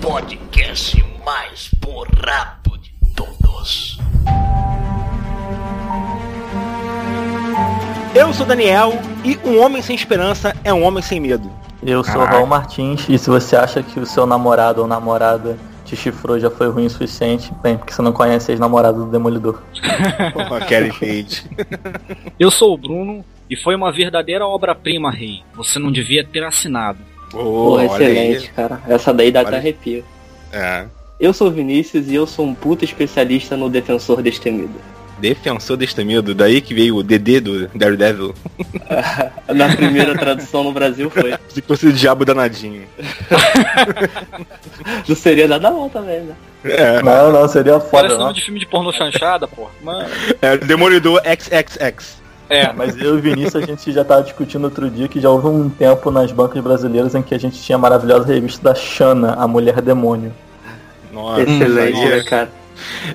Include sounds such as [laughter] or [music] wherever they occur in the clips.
podcast mais borrado de todos. Eu sou Daniel e um homem sem esperança é um homem sem medo. Eu sou Raul Martins e se você acha que o seu namorado ou namorada te chifrou já foi ruim o suficiente, bem, porque você não conhece as namoradas do Demolidor. [laughs] Kelly Page. Eu sou o Bruno e foi uma verdadeira obra-prima, rei. Você não devia ter assinado. Oh, Pô, excelente, cara. Essa daí dá olha. até arrepio. É. Eu sou o Vinícius e eu sou um puta especialista no Defensor Destemido. Defensor Destemido, daí que veio o DD do Daredevil. [laughs] Na primeira tradução no Brasil foi. Se fosse o diabo danadinho. não seria nada mal também, né? É. Não, não, seria foda. Parece nome de filme de pornô chanchada, pô. Mano. É, Demolidor XXX. É, mas eu e o Vinícius a gente já tava discutindo outro dia que já houve um tempo nas bancas brasileiras em que a gente tinha a maravilhosa revista da Xana, a Mulher Demônio. Nossa, Excelente, né, cara?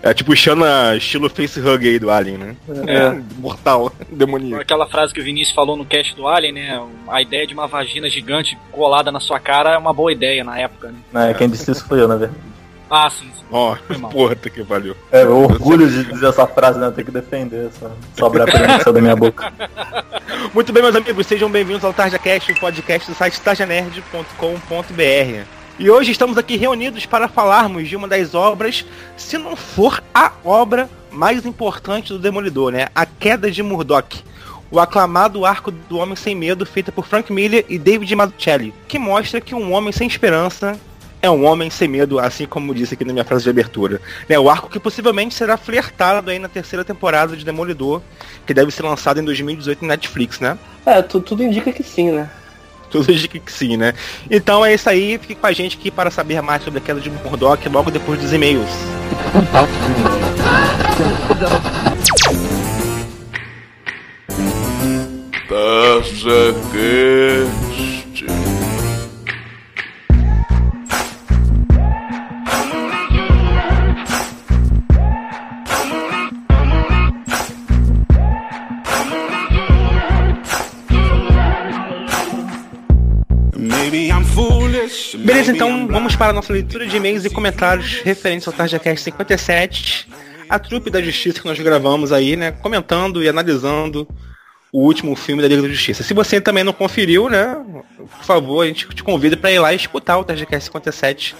É tipo Xana estilo face hug aí do Alien, né? É. Mortal, demoníaco. Aquela frase que o Vinícius falou no cast do Alien, né? A ideia de uma vagina gigante colada na sua cara é uma boa ideia na época, né? É, quem disse isso foi eu, na verdade. Ah, sim. sim. Ó, oh, porra, que valeu. É, eu orgulho de dizer essa frase, né? Eu tenho que defender essa sobra a da minha boca. [laughs] Muito bem, meus amigos, sejam bem-vindos ao TarjaCast, o podcast do site tarjanerd.com.br. E hoje estamos aqui reunidos para falarmos de uma das obras, se não for a obra mais importante do Demolidor, né? A Queda de Murdoch. O aclamado arco do Homem Sem Medo, feita por Frank Miller e David Mazzucchelli, que mostra que um homem sem esperança é um homem sem medo, assim como disse aqui na minha frase de abertura. Né, o arco que possivelmente será flertado aí na terceira temporada de Demolidor, que deve ser lançado em 2018 na Netflix, né? É, tudo, tudo indica que sim, né? [laughs] Tudo indica que sim, né? Então é isso aí, fique com a gente aqui para saber mais sobre a queda de Murdoch logo depois dos e-mails. TazaCast Beleza, então vamos para a nossa leitura de e-mails e comentários referentes ao TarjaCast 57, a trupe da justiça que nós gravamos aí, né, comentando e analisando o último filme da Liga da Justiça. Se você também não conferiu, né, por favor, a gente te convida para ir lá e escutar o TarjaCast 57,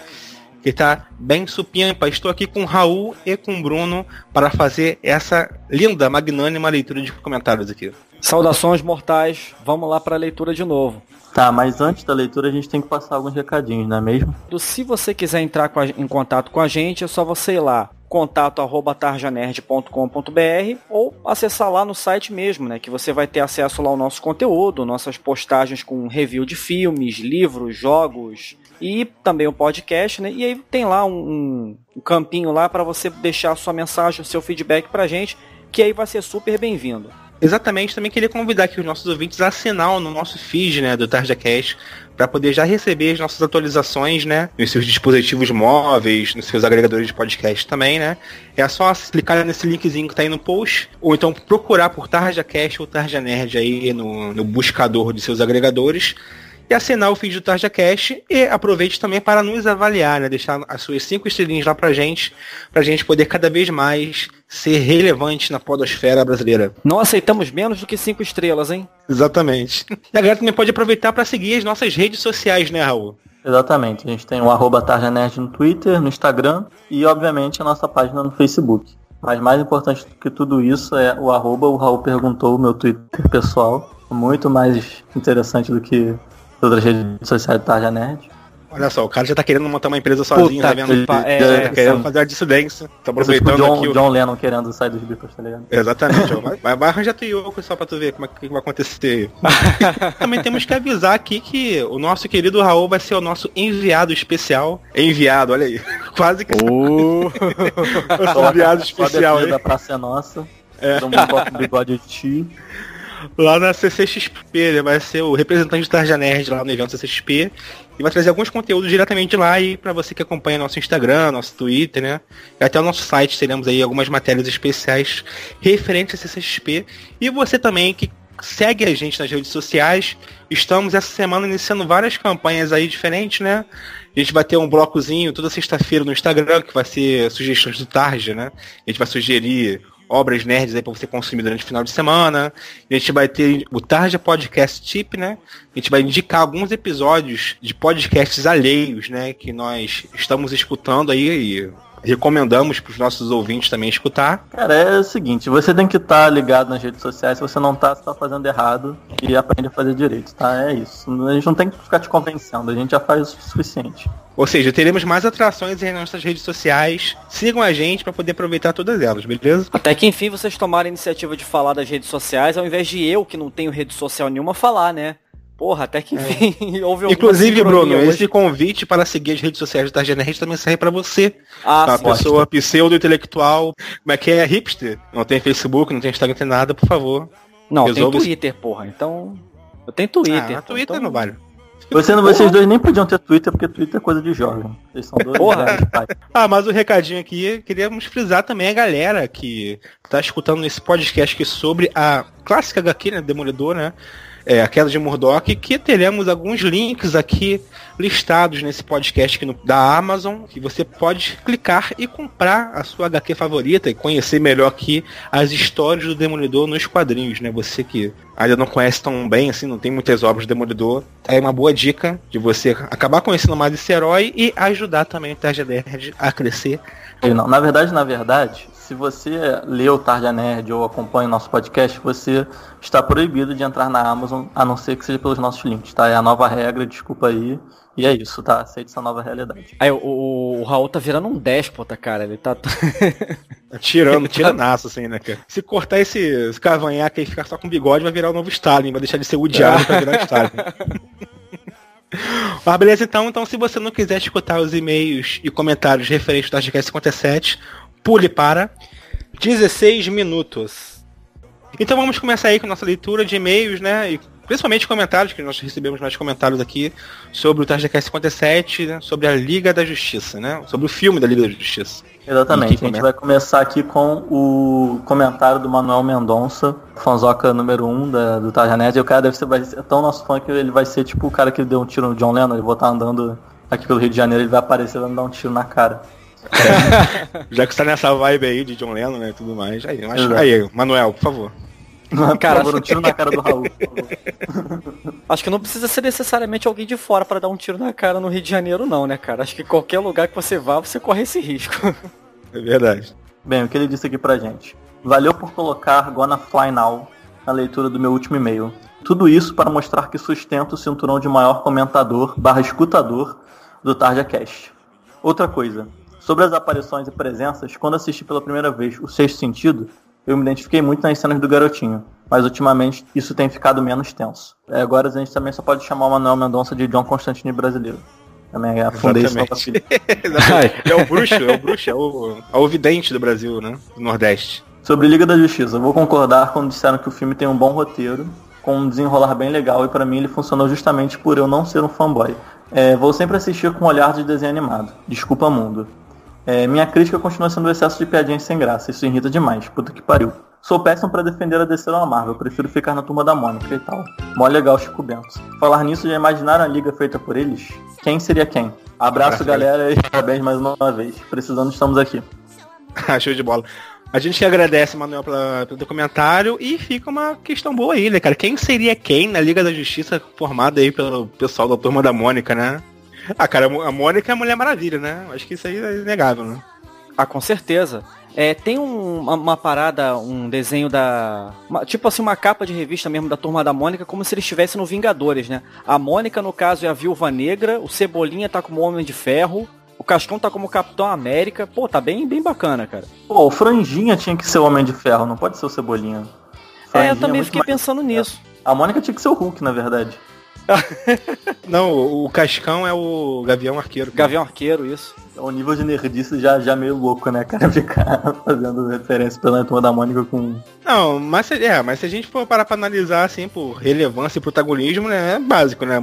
que está bem supimpa. Estou aqui com Raul e com Bruno para fazer essa linda, magnânima leitura de comentários aqui. Saudações mortais, vamos lá para a leitura de novo. Tá, mas antes da leitura a gente tem que passar alguns recadinhos, não é mesmo? Se você quiser entrar em contato com a gente, é só você ir lá contato@tarjanerd.com.br ou acessar lá no site mesmo, né, que você vai ter acesso lá ao nosso conteúdo, nossas postagens com review de filmes, livros, jogos e também o podcast, né? E aí tem lá um, um campinho lá para você deixar a sua mensagem, o seu feedback pra gente, que aí vai ser super bem-vindo. Exatamente, também queria convidar aqui os nossos ouvintes a assinar no nosso feed, né, do TarjaCast, para poder já receber as nossas atualizações, né, nos seus dispositivos móveis, nos seus agregadores de podcast também, né. É só clicar nesse linkzinho que tá aí no post, ou então procurar por TarjaCast ou Tarja Nerd aí no, no buscador de seus agregadores e assinar o feed do Tarja Cash e aproveite também para nos avaliar, né? Deixar as suas cinco estrelinhas lá pra gente, pra gente poder cada vez mais ser relevante na podosfera brasileira. Não aceitamos menos do que cinco estrelas, hein? Exatamente. [laughs] E a galera também pode aproveitar para seguir as nossas redes sociais, né, Raul? Exatamente. A gente tem o arroba Tarjanerd no Twitter, no Instagram e, obviamente, a nossa página no Facebook. Mas mais importante do que tudo isso é o arroba, o Raul perguntou, o meu Twitter pessoal. Muito mais interessante do que outras redes sociais do Tarja Nerd. Olha só, o cara já tá querendo montar uma empresa sozinho, Puta tá vendo? pa- é, é, querendo sim. fazer a dissidência. Tá tipo aproveitando John, aqui o... John Lennon querendo sair dos Beatles, tá ligado? Exatamente, ó. [laughs] Vai, vai, arranjar teu Yoko só pra tu ver como é que vai acontecer. [laughs] Também temos que avisar aqui que o nosso querido Raul vai ser o nosso enviado especial. Enviado, olha aí. [laughs] Quase que Oh. nosso enviado especial Só aí. da Praça é Nossa. É. Todo mundo bota um bigode de tio. Lá na CCXP, ele vai ser o representante do Tarja Nerd lá no evento CCXP. E vai trazer alguns conteúdos diretamente lá e para você que acompanha nosso Instagram, nosso Twitter, né? E até o nosso site teremos aí algumas matérias especiais referentes a CCXP. E você também que segue a gente nas redes sociais. Estamos essa semana iniciando várias campanhas aí diferentes, né? A gente vai ter um blocozinho toda sexta-feira no Instagram, que vai ser sugestões do Tarja, né? A gente vai sugerir obras nerds aí para você consumir durante o final de semana. A gente vai ter o Tarja Podcast Tip, né? A gente vai indicar alguns episódios de podcasts alheios, né? Que nós estamos escutando aí recomendamos para os nossos ouvintes também escutar. Cara, é o seguinte, você tem que estar tá ligado nas redes sociais, se você não tá, você tá fazendo errado e aprende a fazer direito, tá? É isso. A gente não tem que ficar te convencendo, a gente já faz o suficiente. Ou seja, teremos mais atrações em nossas redes sociais. Sigam a gente para poder aproveitar todas elas, beleza? Até que enfim vocês tomaram a iniciativa de falar das redes sociais, ao invés de eu, que não tenho rede social nenhuma, falar, né? Porra, até que enfim, é. [laughs] houve Inclusive, Bruno, hoje. esse convite para seguir as redes sociais da Target também serve para você. Ah, uma pessoa pseudo-intelectual, como é que é hipster? Não tem Facebook, não tem Instagram, não tem nada, por favor. Não, tem Twitter, porra. Então. Eu tenho Twitter. Ah, Twitter então... não vale. Você, vocês dois nem podiam ter Twitter, porque Twitter é coisa de jovem. Vocês são dois. Porra. [laughs] ah, mas o recadinho aqui, queríamos frisar também a galera que tá escutando esse podcast aqui sobre a clássica HQ, né? Demolidor, né? É, a queda de Murdoch, que teremos alguns links aqui listados nesse podcast aqui no, da Amazon, que você pode clicar e comprar a sua HQ favorita e conhecer melhor aqui as histórias do Demolidor nos quadrinhos, né? Você que ainda não conhece tão bem, assim, não tem muitas obras do Demolidor, é uma boa dica de você acabar conhecendo mais esse herói e ajudar também o Tarja a crescer. Não, na verdade, na verdade, se você lê o Tarja Nerd ou acompanha o nosso podcast, você está proibido de entrar na Amazon, a não ser que seja pelos nossos links, tá? É a nova regra, desculpa aí. E é isso, tá? Aceite essa nova realidade. Aí, o, o, o Raul tá virando um déspota, cara. Ele tá. Tirando, [laughs] tiranaço, assim, né, cara? Se cortar esse, esse cavanhaque e ficar só com bigode, vai virar o novo Stalin, vai deixar de ser o diabo pra virar Stalin. [laughs] [laughs] Mas beleza, então, então se você não quiser escutar os e-mails e comentários referentes ao Tarjacast 57, pule para 16 minutos. Então vamos começar aí com nossa leitura de e-mails, né? E principalmente comentários, que nós recebemos mais comentários aqui sobre o Tarjacast 57, né? sobre a Liga da Justiça, né? Sobre o filme da Liga da Justiça. Exatamente, a gente vai começar aqui com o comentário do Manuel Mendonça, fanzoca número 1 um da, do Tarja Nerd. E o cara deve ser, vai ser tão nosso fã que ele vai ser tipo o cara que deu um tiro no John Lennon, ele vai estar andando aqui pelo Rio de Janeiro, ele vai aparecer e vai me dar um tiro na cara. É. [laughs] Já que você tá nessa vibe aí de John Lennon, né, tudo mais. Aí, mas, aí Manuel, por favor. Cara, por favor, um tiro na cara do Raul. [laughs] Acho que não precisa ser necessariamente alguém de fora para dar um tiro na cara no Rio de Janeiro, não, né, cara? Acho que qualquer lugar que você vá, você corre esse risco. É verdade. Bem, o que ele disse aqui pra gente. Valeu por colocar Gonna Fly Now na leitura do meu último e-mail. Tudo isso para mostrar que sustento o cinturão de maior comentador barra escutador do Tarja Cast. Outra coisa, Sobre as aparições e presenças, quando assisti pela primeira vez O Sexto Sentido, eu me identifiquei muito nas cenas do garotinho, mas ultimamente isso tem ficado menos tenso. É, agora a gente também só pode chamar o Manuel Mendonça de John Constantine brasileiro. Também afundei [laughs] isso É o bruxo, é o bruxo, é o, é o vidente do Brasil, né? Do Nordeste. Sobre Liga da Justiça, vou concordar quando disseram que o filme tem um bom roteiro, com um desenrolar bem legal, e para mim ele funcionou justamente por eu não ser um fanboy. É, vou sempre assistir com um olhar de desenho animado. Desculpa, mundo. É, minha crítica continua sendo o excesso de piadinhas sem graça. Isso irrita demais. Puta que pariu. Sou péssimo para defender a DC da Marvel. Prefiro ficar na turma da Mônica e tal. Mó legal, Chico Bento. Falar nisso, já imaginaram a liga feita por eles? Quem seria quem? Abraço, galera, e parabéns mais uma vez. Precisando, estamos aqui. [laughs] Show de bola. A gente agradece, Manuel, pela, pelo documentário e fica uma questão boa aí, né, cara? Quem seria quem na Liga da Justiça formada aí pelo pessoal da Turma da Mônica, né? Ah, cara, a Mônica é a Mulher Maravilha, né? Acho que isso aí é inegável, né? Ah, com certeza. É, tem um, uma, uma, parada, um desenho da. Uma, tipo assim, uma capa de revista mesmo da turma da Mônica, como se eles estivessem no Vingadores, né? A Mônica, no caso, é a Viúva Negra, o Cebolinha tá como Homem de Ferro, o Cascão tá como Capitão América. Pô, tá bem, bem bacana, cara. Pô, o Franjinha tinha que ser o Homem de Ferro, não pode ser o Cebolinha. Franjinha é, eu também é fiquei pensando nisso. A Mônica tinha que ser o Hulk, na verdade. [laughs] Não, o Cascão é o Gavião Arqueiro. Gavião Arqueiro, isso. O nível de nerdice já, já meio louco, né, cara? [laughs] Ficar fazendo referência pela turma da Mônica com. Não, mas, é, mas se a gente for parar pra analisar, assim, por relevância e protagonismo, né, é básico, né?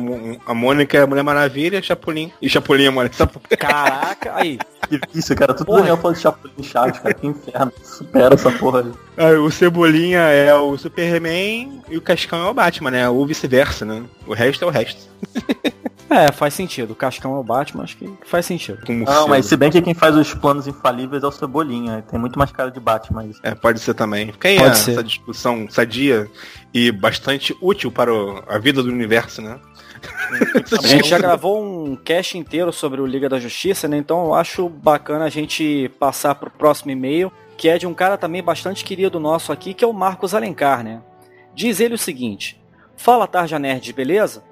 A Mônica é a Mulher Maravilha, Chapolin. E Chapolin é Mônica. [laughs] Caraca, aí. Isso, cara, tudo Daniel falando de Chapolin Chaves, cara, que inferno. Supera essa porra aí. o Cebolinha é o Superman e o Cascão é o Batman, né? Ou vice-versa, né? O resto é o resto. [laughs] É, faz sentido. O Cascão é o Batman, acho que faz sentido. Como Não, mas se bem que quem faz os planos infalíveis é o Cebolinha. Tem muito mais cara de Batman isso. É, pode ser também. Fica aí Pode a- ser. essa discussão sadia e bastante útil para o- a vida do universo, né? [laughs] A gente já gravou um cast inteiro sobre o Liga da Justiça, né? Então eu acho bacana a gente passar pro próximo e-mail, que é de um cara também bastante querido nosso aqui, que é o Marcos Alencar, né? Diz ele o seguinte: Fala Tarja Nerd, beleza?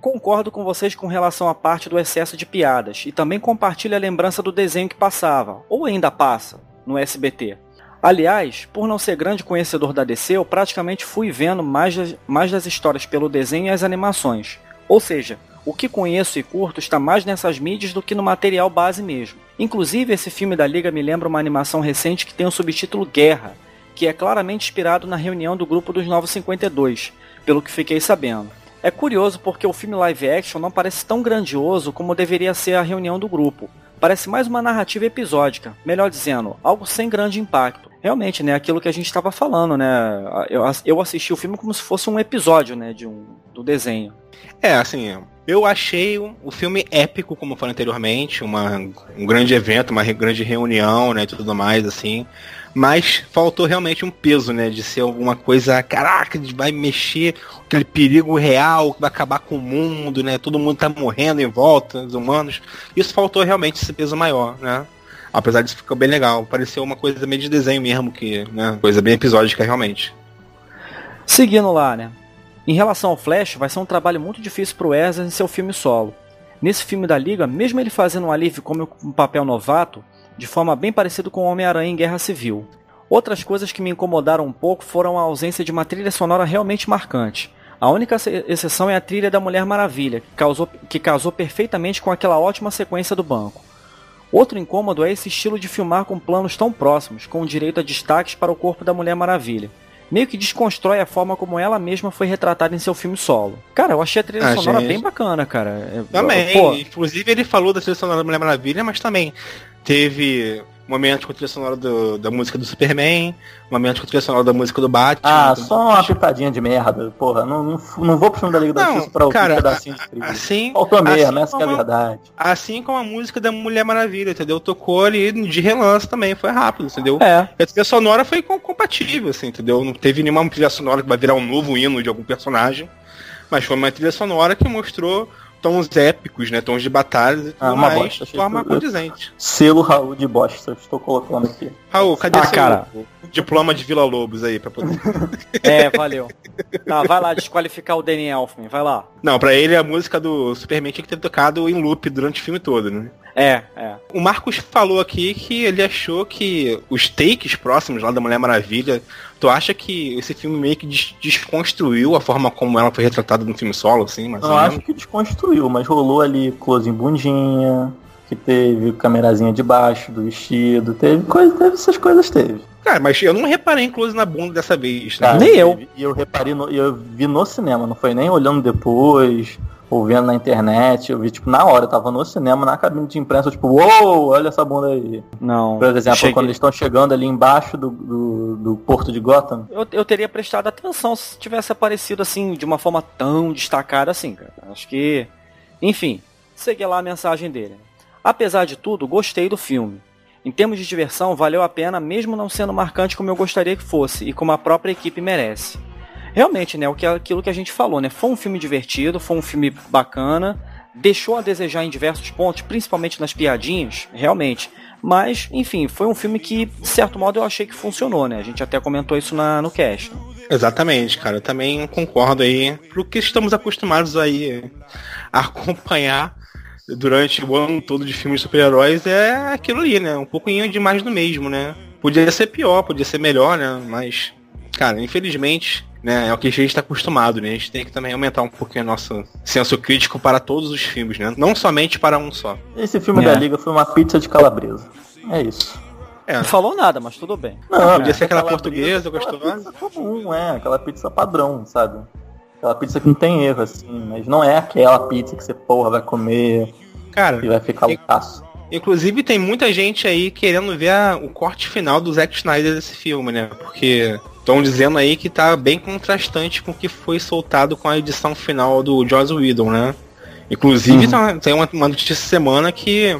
Concordo com vocês com relação à parte do excesso de piadas e também compartilho a lembrança do desenho que passava, ou ainda passa, no SBT. Aliás, por não ser grande conhecedor da DC, eu praticamente fui vendo mais das, mais das histórias pelo desenho e as animações. Ou seja, o que conheço e curto está mais nessas mídias do que no material base mesmo. Inclusive, esse filme da Liga me lembra uma animação recente que tem o subtítulo Guerra, que é claramente inspirado na reunião do grupo dos Novos 52, pelo que fiquei sabendo. É curioso porque o filme live action não parece tão grandioso como deveria ser a reunião do grupo. Parece mais uma narrativa episódica, melhor dizendo, algo sem grande impacto. Realmente, né, aquilo que a gente estava falando, né? Eu, eu assisti o filme como se fosse um episódio, né, de um do desenho. É, assim, eu achei o filme épico, como eu falei anteriormente, uma, um grande evento, uma grande reunião, né, e tudo mais, assim. Mas faltou realmente um peso, né, de ser alguma coisa, caraca, vai mexer, aquele perigo real, que vai acabar com o mundo, né, todo mundo tá morrendo em volta, os humanos. Isso faltou realmente esse peso maior, né. Apesar disso ficou bem legal, pareceu uma coisa meio de desenho mesmo, que, né, coisa bem episódica realmente. Seguindo lá, né? Em relação ao Flash, vai ser um trabalho muito difícil pro Ezra em seu filme solo. Nesse filme da Liga, mesmo ele fazendo um alívio como um papel novato, de forma bem parecida com o Homem-Aranha em Guerra Civil. Outras coisas que me incomodaram um pouco foram a ausência de uma trilha sonora realmente marcante. A única ex- exceção é a trilha da Mulher Maravilha, que, causou, que casou perfeitamente com aquela ótima sequência do banco. Outro incômodo é esse estilo de filmar com planos tão próximos, com direito a destaques para o corpo da Mulher Maravilha. Meio que desconstrói a forma como ela mesma foi retratada em seu filme solo. Cara, eu achei a trilha Ah, sonora gente. bem bacana, cara. É- Também, Pô, inclusive ele falou da trilha sonora da Mulher Maravilha, mas também teve momentos com a trilha sonora do- da música do Superman, momentos com a trilha sonora da música do Batman. Ah, do- só uma pitadinha de merda. Porra, não, não, não vou pro filme da Liga da Justiça pra ouvir cara, um pedacinho de trilha. Assim, Faltou mesmo, assim essa que é a verdade. assim como a música da Mulher Maravilha, entendeu? Tocou ali de relance também, foi rápido, entendeu? é. A trilha sonora foi com- compatível, assim, entendeu? Não teve nenhuma trilha sonora que vai virar um novo hino de algum personagem, mas foi uma trilha sonora que mostrou tons épicos, né? Tons de batalhas e tudo Ah, uma mais bosta, de achei forma condizente. Selo Raul de bosta, estou colocando aqui. Raul, cadê Ah, seu cara. diploma de Vila Lobos aí pra poder... [laughs] É, valeu. Tá, vai lá desqualificar o Danny Elfman, vai lá. Não, pra ele a música do Superman tinha que ter tocado em loop durante o filme todo, né? É, é. O Marcos falou aqui que ele achou que os takes próximos lá da Mulher Maravilha, tu acha que esse filme meio que des- desconstruiu a forma como ela foi retratada no filme solo, assim, mais Eu acho que desconstruiu, mas rolou ali close em bundinha, que teve camerazinha de baixo do vestido, teve coisa, teve essas coisas, teve. Cara, mas eu não reparei em close na bunda dessa vez, né? Cara, Nem eu. E eu reparei, no, e eu vi no cinema, não foi nem olhando depois, ou vendo na internet, eu vi, tipo, na hora, eu tava no cinema, na cabine de imprensa, tipo, uou, olha essa bunda aí. Não. Por exemplo, cheguei- quando eles estão chegando ali embaixo do, do, do porto de Gotham, Eu, eu teria prestado atenção se tivesse aparecido assim, de uma forma tão destacada assim, cara. Acho que. Enfim, segui lá a mensagem dele. Apesar de tudo, gostei do filme. Em termos de diversão, valeu a pena, mesmo não sendo marcante como eu gostaria que fosse e como a própria equipe merece. Realmente, né, o que, aquilo que a gente falou, né? Foi um filme divertido, foi um filme bacana, deixou a desejar em diversos pontos, principalmente nas piadinhas, realmente. Mas, enfim, foi um filme que, de certo modo, eu achei que funcionou, né? A gente até comentou isso na, no cast. Exatamente, cara. Eu também concordo aí. Pro que estamos acostumados aí a [laughs] acompanhar durante o ano todo de filmes de super-heróis é aquilo ali, né? Um pouquinho de mais do mesmo, né? Podia ser pior, podia ser melhor, né? Mas, cara, infelizmente, né? É o que a gente tá acostumado, né? A gente tem que também aumentar um pouquinho o nosso senso crítico para todos os filmes, né? Não somente para um só. esse filme É. da Liga foi uma pizza de calabresa. É isso. É. Não falou nada, mas tudo bem. Não, podia ser aquela portuguesa aquela gostosa. pizza comum, é, aquela pizza padrão, sabe? Aquela pizza que não tem erro, assim, mas não é aquela pizza que você, porra, vai comer Cara, e vai ficar loucaço. Inclusive tem muita gente aí querendo ver a- o corte final do Zack Snyder desse filme, né? Porque estão dizendo aí que tá bem contrastante com o que foi soltado com a edição final do Joss Whedon, né? Inclusive, uhum. tem uma, uma notícia semana que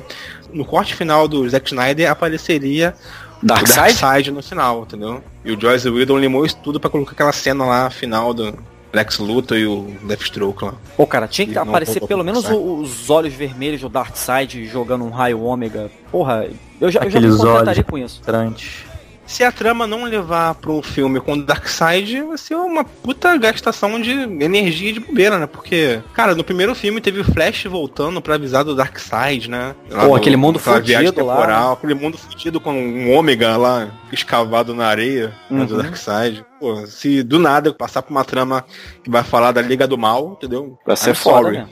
no corte final do Zack Snyder apareceria Darkseid Dark no final, entendeu? E o Joyce Whedon limou isso tudo pra colocar aquela cena lá final do Lex Luthor e o Deathstroke lá. Pô, cara, tinha que e aparecer pelo menos os olhos vermelhos do Darkseid jogando um raio ômega. Porra, eu já, Aqueles eu já me com isso. Trantes se a trama não levar pro filme com o Darkseid, vai ser uma puta gastação de energia de bobeira, né? Porque, cara, no primeiro filme teve o Flash voltando pra avisar do Darkseid, né? Lá Pô, aquele mundo fudido temporal, lá. Aquele mundo fudido com um ômega lá, escavado na areia, uhum. né, do uhum. Darkseid. Pô, se do nada passar por uma trama que vai falar da Liga do Mal, entendeu? Vai ser foda, né?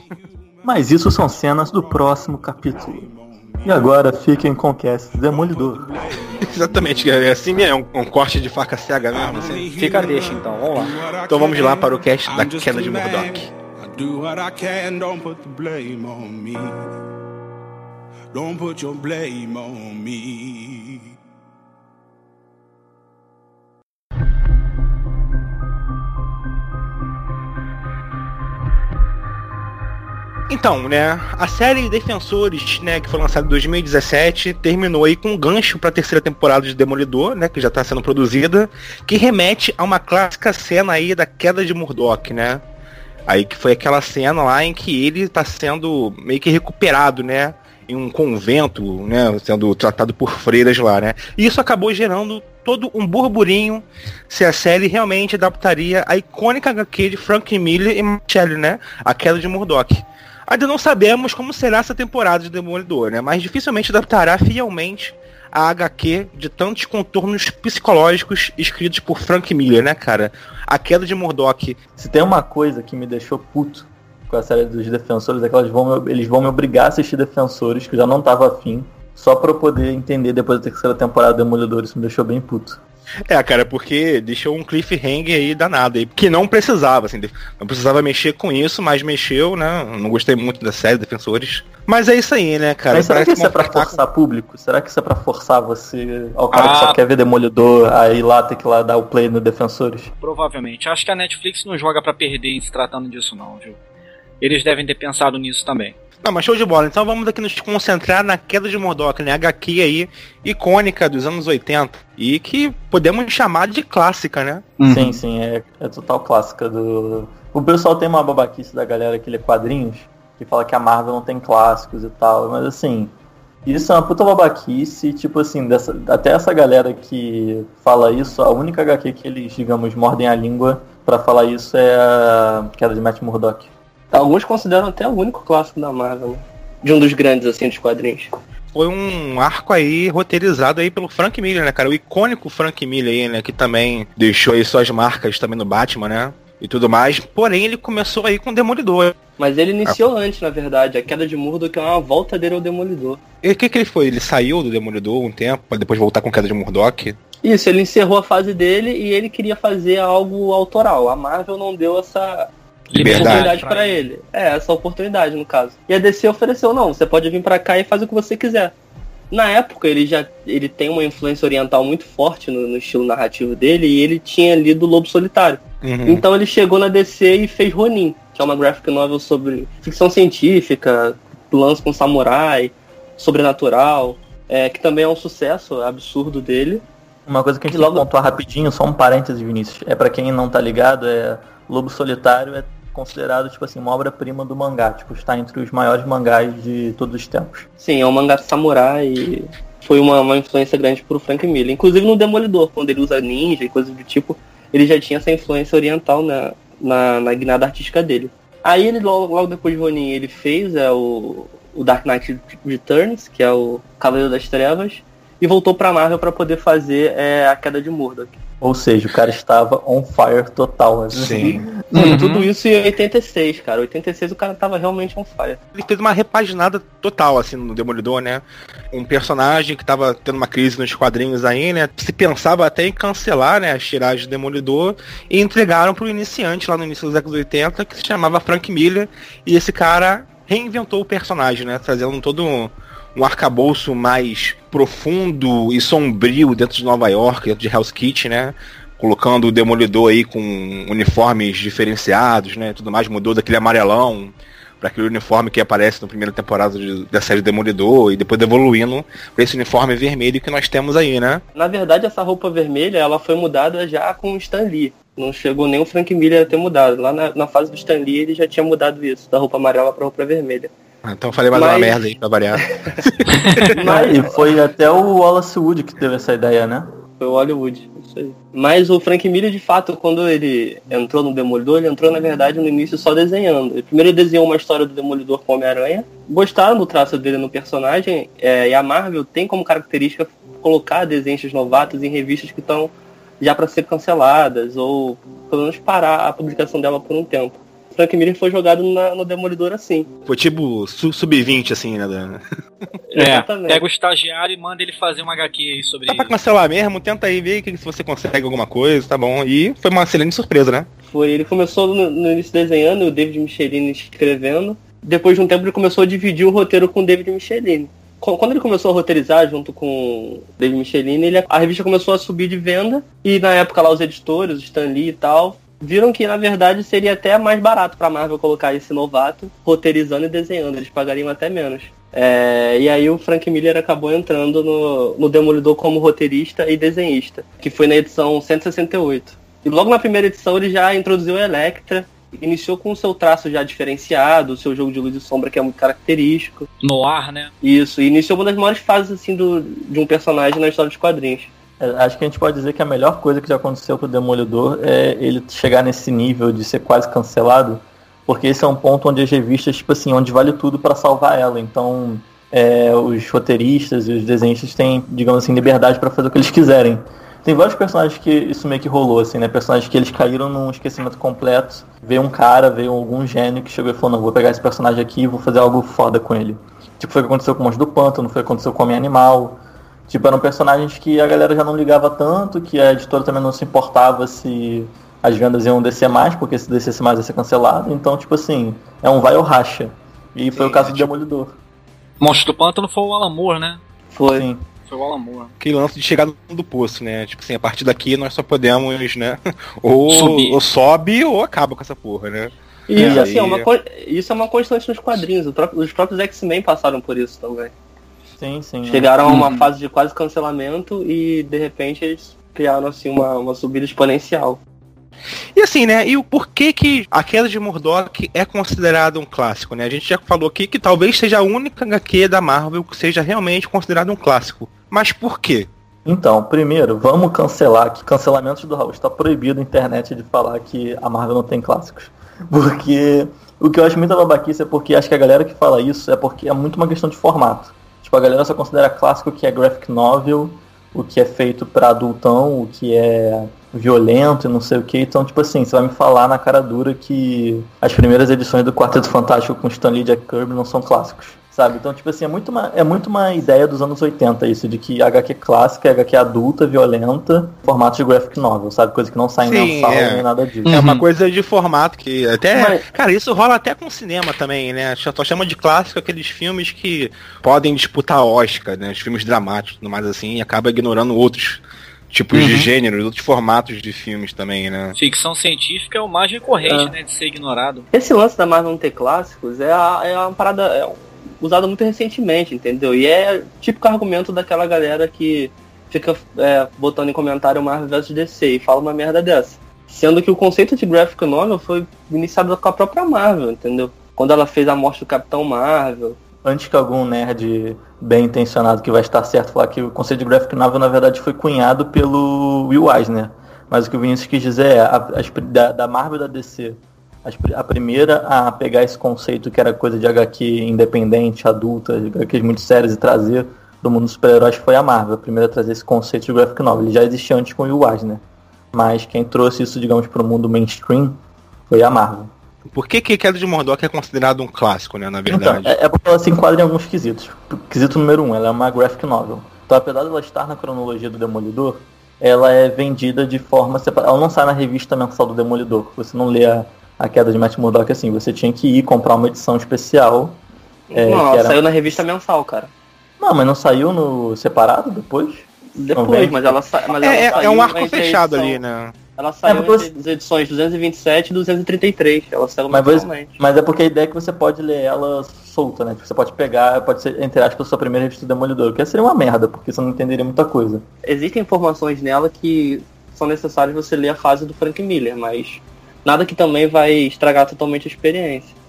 Mas isso são cenas do próximo capítulo. E agora fiquem com o cast Demolidor. [laughs] Exatamente, é assim mesmo, um, um corte de faca cega mesmo. Assim. Fica deixa então, vamos lá. Então vamos lá para o cast da queda de Murdoch. Don't put your blame on me. Então, né, a série Defensores, né, que foi lançada em 2017, terminou aí com um gancho para a terceira temporada de Demolidor, né, que já está sendo produzida, que remete a uma clássica cena aí da queda de Murdoch, né? Aí que foi aquela cena lá em que ele está sendo meio que recuperado, né, em um convento, né, sendo tratado por freiras lá, né? E isso acabou gerando todo um burburinho se a série realmente adaptaria a icônica HQ de Frank Miller e Michelle, né? A queda de Murdoch. Ainda não sabemos como será essa temporada de Demolidor, né? Mas dificilmente adaptará fielmente a HQ de tantos contornos psicológicos escritos por Frank Miller, né, cara? A queda de Murdoch. Se tem uma coisa que me deixou puto com a série dos Defensores, é que eles vão eles vão me obrigar a assistir Defensores, que eu já não tava afim, só pra eu poder entender depois da terceira temporada de Demolidor. Isso me deixou bem puto. É, cara, porque deixou um cliffhanger aí danado aí, que não precisava, assim, não precisava mexer com isso, mas mexeu, né? Não gostei muito da série Defensores. Mas é isso aí, né, cara? Mas será que isso é pra forçar público? Será que isso é pra forçar você, ao cara ah. que só ah. quer ver Demolidor, aí lá ter que lá dar o play no Defensores? Provavelmente. Acho que a Netflix não joga para perder em se tratando disso não, viu? Eles devem ter pensado nisso também. Não, mas show de bola. Então vamos aqui nos concentrar na queda de Murdoch, né? HQ aí, icônica dos anos 80. E que podemos chamar de clássica, né? Uhum. Sim, sim, é, é total clássica do. O pessoal tem uma babaquice da galera que lê quadrinhos, que fala que a Marvel não tem clássicos e tal, mas assim, isso é uma puta babaquice, tipo assim, dessa, até essa galera que fala isso, a única HQ que eles, digamos, mordem a língua para falar isso é a queda de Matt Murdock. Alguns consideram até o único clássico da Marvel, né? De um dos grandes, assim, dos quadrinhos. Foi um arco aí roteirizado aí pelo Frank Miller, né, cara? O icônico Frank Miller aí, né? Que também deixou aí suas marcas também no Batman, né? E tudo mais. Porém, ele começou aí com o Demolidor. Mas ele iniciou ah. antes, na verdade. A queda de Murdoch é uma volta dele ao Demolidor. E o que, que ele foi? Ele saiu do Demolidor um tempo, pra depois voltar com a queda de Murdoch? Isso, ele encerrou a fase dele e ele queria fazer algo autoral. A Marvel não deu essa, liberdade oportunidade para ele. É, essa oportunidade no caso. E a DC ofereceu, não, você pode vir para cá e fazer o que você quiser. Na época ele já ele tem uma influência oriental muito forte no, no estilo narrativo dele e ele tinha lido Lobo Solitário. Uhum. Então ele chegou na DC e fez Ronin, que é uma graphic novel sobre ficção científica, lance com samurai, sobrenatural, é, que também é um sucesso absurdo dele. Uma coisa que a gente logo... pontuar rapidinho, só um parêntese, Vinícius. É para quem não tá ligado, é Lobo Solitário é considerado, tipo assim, uma obra-prima do mangá. Tipo, está entre os maiores mangás de todos os tempos. Sim, é um mangá samurai e foi uma, uma influência grande pro Frank Miller. Inclusive no Demolidor, quando ele usa ninja e coisas do tipo, ele já tinha essa influência oriental na, na, na guinada artística dele. Aí ele, logo, logo depois de Ronin, ele fez é, o, o Dark Knight Returns, que é o Cavaleiro das Trevas, e voltou pra Marvel para poder fazer é, a queda de Murdoch. Ou seja, o cara estava on fire total. Assim. Sim. [laughs] Uhum. Tudo isso em 86, cara. 86 o cara tava realmente on fire. Ele fez uma repaginada total, assim, no Demolidor, né? Um personagem que tava tendo uma crise nos quadrinhos aí, né? Se pensava até em cancelar, né, as tiragens do Demolidor e entregaram pro iniciante lá no início dos anos 80, que se chamava Frank Miller. E esse cara reinventou o personagem, né? Trazendo todo um um arcabouço mais profundo e sombrio dentro de Nova York, dentro de Hell's Kitchen, né? Colocando o Demolidor aí com uniformes diferenciados, né? Tudo mais, mudou daquele amarelão para aquele uniforme que aparece na primeira temporada de, da série Demolidor e depois evoluindo para esse uniforme vermelho que nós temos aí, né? Na verdade, essa roupa vermelha ela foi mudada já com o Stan Lee. Não chegou nem o Frank Miller a ter mudado. Lá na, na fase do Stan Lee ele já tinha mudado isso, da roupa amarela para roupa vermelha. Ah, então eu falei mais Mas... uma merda aí pra variar. [laughs] Mas... e foi até o Wallace Wood que teve essa ideia, né? Foi o Hollywood, isso aí. Mas o Frank Miller, de fato, quando ele entrou no Demolidor, ele entrou, na verdade, no início só desenhando. Ele primeiro desenhou uma história do Demolidor com Homem-Aranha. Gostaram do traço dele no personagem, é, e a Marvel tem como característica colocar desenhos novatos em revistas que estão já para ser canceladas, ou pelo menos parar a publicação dela por um tempo. Frank Miller foi jogado na, no Demolidor assim. Foi tipo sub-20, assim, né? [laughs] É, pega o estagiário e manda ele fazer uma HQ aí sobre Dá pra cancelar mesmo, tenta aí ver se você consegue alguma coisa, tá bom. E foi uma excelente surpresa, né? Foi, ele começou no, no início desenhando, o David Michelini escrevendo. Depois de um tempo ele começou a dividir o roteiro com o David Michelini. Quando ele começou a roteirizar junto com o David Michelini, ele, a revista começou a subir de venda. E na época lá os editores, o Stan Lee e tal, viram que na verdade seria até mais barato para Marvel colocar esse novato roteirizando e desenhando, eles pagariam até menos. É, e aí o Frank Miller acabou entrando no, no Demolidor como roteirista e desenhista, que foi na edição 168. E logo na primeira edição ele já introduziu a Electra, iniciou com o seu traço já diferenciado, o seu jogo de luz e sombra que é muito característico. No ar, né? Isso, e iniciou uma das maiores fases assim do, de um personagem na história dos quadrinhos. É, acho que a gente pode dizer que a melhor coisa que já aconteceu com o Demolidor é ele chegar nesse nível de ser quase cancelado, porque esse é um ponto onde as revistas, tipo assim, onde vale tudo para salvar ela. Então, é, os roteiristas e os desenhistas têm, digamos assim, liberdade para fazer o que eles quiserem. Tem vários personagens que isso meio que rolou, assim, né? Personagens que eles caíram num esquecimento completo. Veio um cara, veio algum gênio que chegou e falou, não, vou pegar esse personagem aqui e vou fazer algo foda com ele. Tipo, foi o que aconteceu com o Monstro do Pântano, foi o que aconteceu com o Homem Animal. Tipo, eram personagens que a galera já não ligava tanto, que a editora também não se importava se as vendas iam descer mais, porque se descesse mais ia ser cancelado. Então, tipo assim, é um vai ou racha. E foi Sim, o caso é, do tipo... Demolidor. Monstro do Pântano foi o Alamor, né? Foi. Sim. Foi o Alamor. Aquele lance de chegar no do poço, né? Tipo assim, a partir daqui nós só podemos, né? [laughs] ou, ou sobe ou acaba com essa porra, né? E é, assim, é uma, isso é uma constante nos quadrinhos. Os próprios X-Men passaram por isso também. Sim, sim. Chegaram é. a uma uhum. fase de quase cancelamento e de repente eles criaram assim uma, uma subida exponencial. E assim, né? E o porquê que a queda de Murdoch é considerado um clássico, né? A gente já falou aqui que talvez seja a única HQ da Marvel que seja realmente considerado um clássico. Mas por quê? Então, primeiro, vamos cancelar que cancelamento do Raul está proibido na internet de falar que a Marvel não tem clássicos. Porque o que eu acho muito babaquice é porque acho que a galera que fala isso é porque é muito uma questão de formato. Tipo, a galera só considera clássico o que é graphic novel, o que é feito para adultão, o que é violento e não sei o que. Então, tipo assim, você vai me falar na cara dura que as primeiras edições do Quarteto Fantástico com Stan Lee e Jack Kirby não são clássicos sabe? Então, tipo assim, é muito, uma, é muito uma ideia dos anos 80 isso, de que HQ clássica, HQ adulta, violenta, formato de graphic novel, sabe? Coisa que não sai Sim, na sala é. nem nada disso. É uma uhum. coisa de formato que até... Mas... Cara, isso rola até com cinema também, né? Só chama de clássico aqueles filmes que podem disputar Oscar, né? Os filmes dramáticos tudo mais assim, e acaba ignorando outros tipos uhum. de gêneros, outros formatos de filmes também, né? Ficção científica é o mais recorrente, é. né, de ser ignorado. Esse lance da Marvel não ter clássicos é, a, é uma parada, é usado muito recentemente, entendeu? E é típico argumento daquela galera que fica é, botando em comentário Marvel vs DC e fala uma merda dessa. Sendo que o conceito de graphic novel foi iniciado com a própria Marvel, entendeu? Quando ela fez a morte do Capitão Marvel. Antes que algum nerd bem intencionado que vai estar certo falar que o conceito de graphic novel na verdade foi cunhado pelo Will Eisner. Mas o que o Vinícius quis dizer é a, a, da, da Marvel e da DC a primeira a pegar esse conceito que era coisa de HQ independente, adulta, HQs muito sérias e trazer do mundo dos super-heróis foi a Marvel. A primeira a trazer esse conceito de graphic novel. Ele já existia antes com o Will Eisner. Mas quem trouxe isso, digamos, para o mundo mainstream foi a Marvel. Por que que Queda de Murdoch é considerado um clássico, né, na verdade? Então, é, é porque ela se enquadra em alguns quesitos. Quesito número um, ela é uma graphic novel. Então, apesar de ela estar na cronologia do Demolidor, ela é vendida de forma separada. Ela não sai na revista mensal do Demolidor. Você não lê a, a queda de Matt Murdock assim, você tinha que ir comprar uma edição especial. É, não, ela era... saiu na revista mensal, cara. Não, mas não saiu no separado depois? Depois, mas ela, sa... mas ela é, é, é um arco fechado edição... ali, né? Ela saiu é entre as edições 227 e 233. Ela saiu mas, você, mas é porque a ideia é que você pode ler ela solta, né? Tipo, você pode pegar, pode ser, entre aspas, a sua primeira revista do Demolidor. Que seria uma merda, porque você não entenderia muita coisa. Existem informações nela que são necessárias você ler a fase do Frank Miller, mas nada que também vai estragar totalmente a experiência.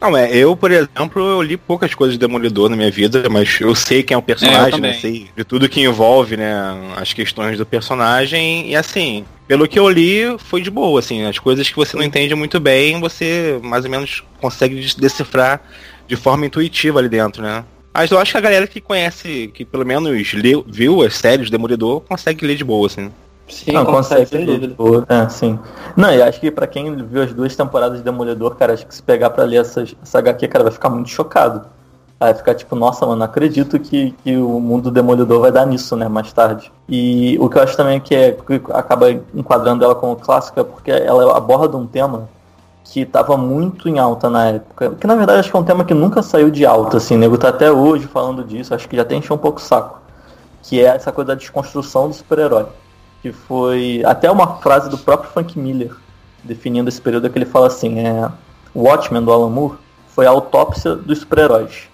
Não, é, eu, por exemplo, eu li poucas coisas de Demolidor na minha vida, mas eu sei quem é o personagem, é, né? Sei de tudo que envolve, né, as questões do personagem, e assim, pelo que eu li, foi de boa, assim, as coisas que você não entende muito bem, você mais ou menos consegue decifrar de forma intuitiva ali dentro, né? Mas eu acho que a galera que conhece, que pelo menos leu, viu as séries do Demolidor, consegue ler de boa, assim. Sim, não, consegue, sem dúvida. É, sim. Não, e acho que pra quem viu as duas temporadas de Demolidor, cara, acho que se pegar pra ler essa, essa HQ, cara, vai ficar muito chocado. Vai ficar tipo, nossa, mano, não acredito que, que o mundo do Demolidor vai dar nisso, né, mais tarde. E o que eu acho também que, é, que acaba enquadrando ela como clássica é porque ela aborda um tema que estava muito em alta na época. Que na verdade acho que é um tema que nunca saiu de alta, assim, o nego tá até hoje falando disso, acho que já tem encher um pouco o saco. Que é essa coisa da desconstrução do super-herói que foi até uma frase do próprio Frank Miller definindo esse período que ele fala assim, é Watchmen do Alan Moore foi a autópsia dos super-heróis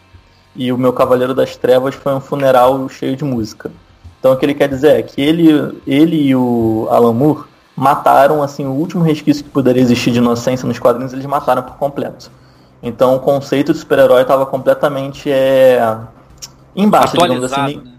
e o meu Cavaleiro das Trevas foi um funeral cheio de música. Então o que ele quer dizer é que ele, ele e o Alan Moore mataram assim o último resquício que poderia existir de inocência nos quadrinhos, eles mataram por completo. Então o conceito de super-herói estava completamente é, embaixo, digamos assim. Né?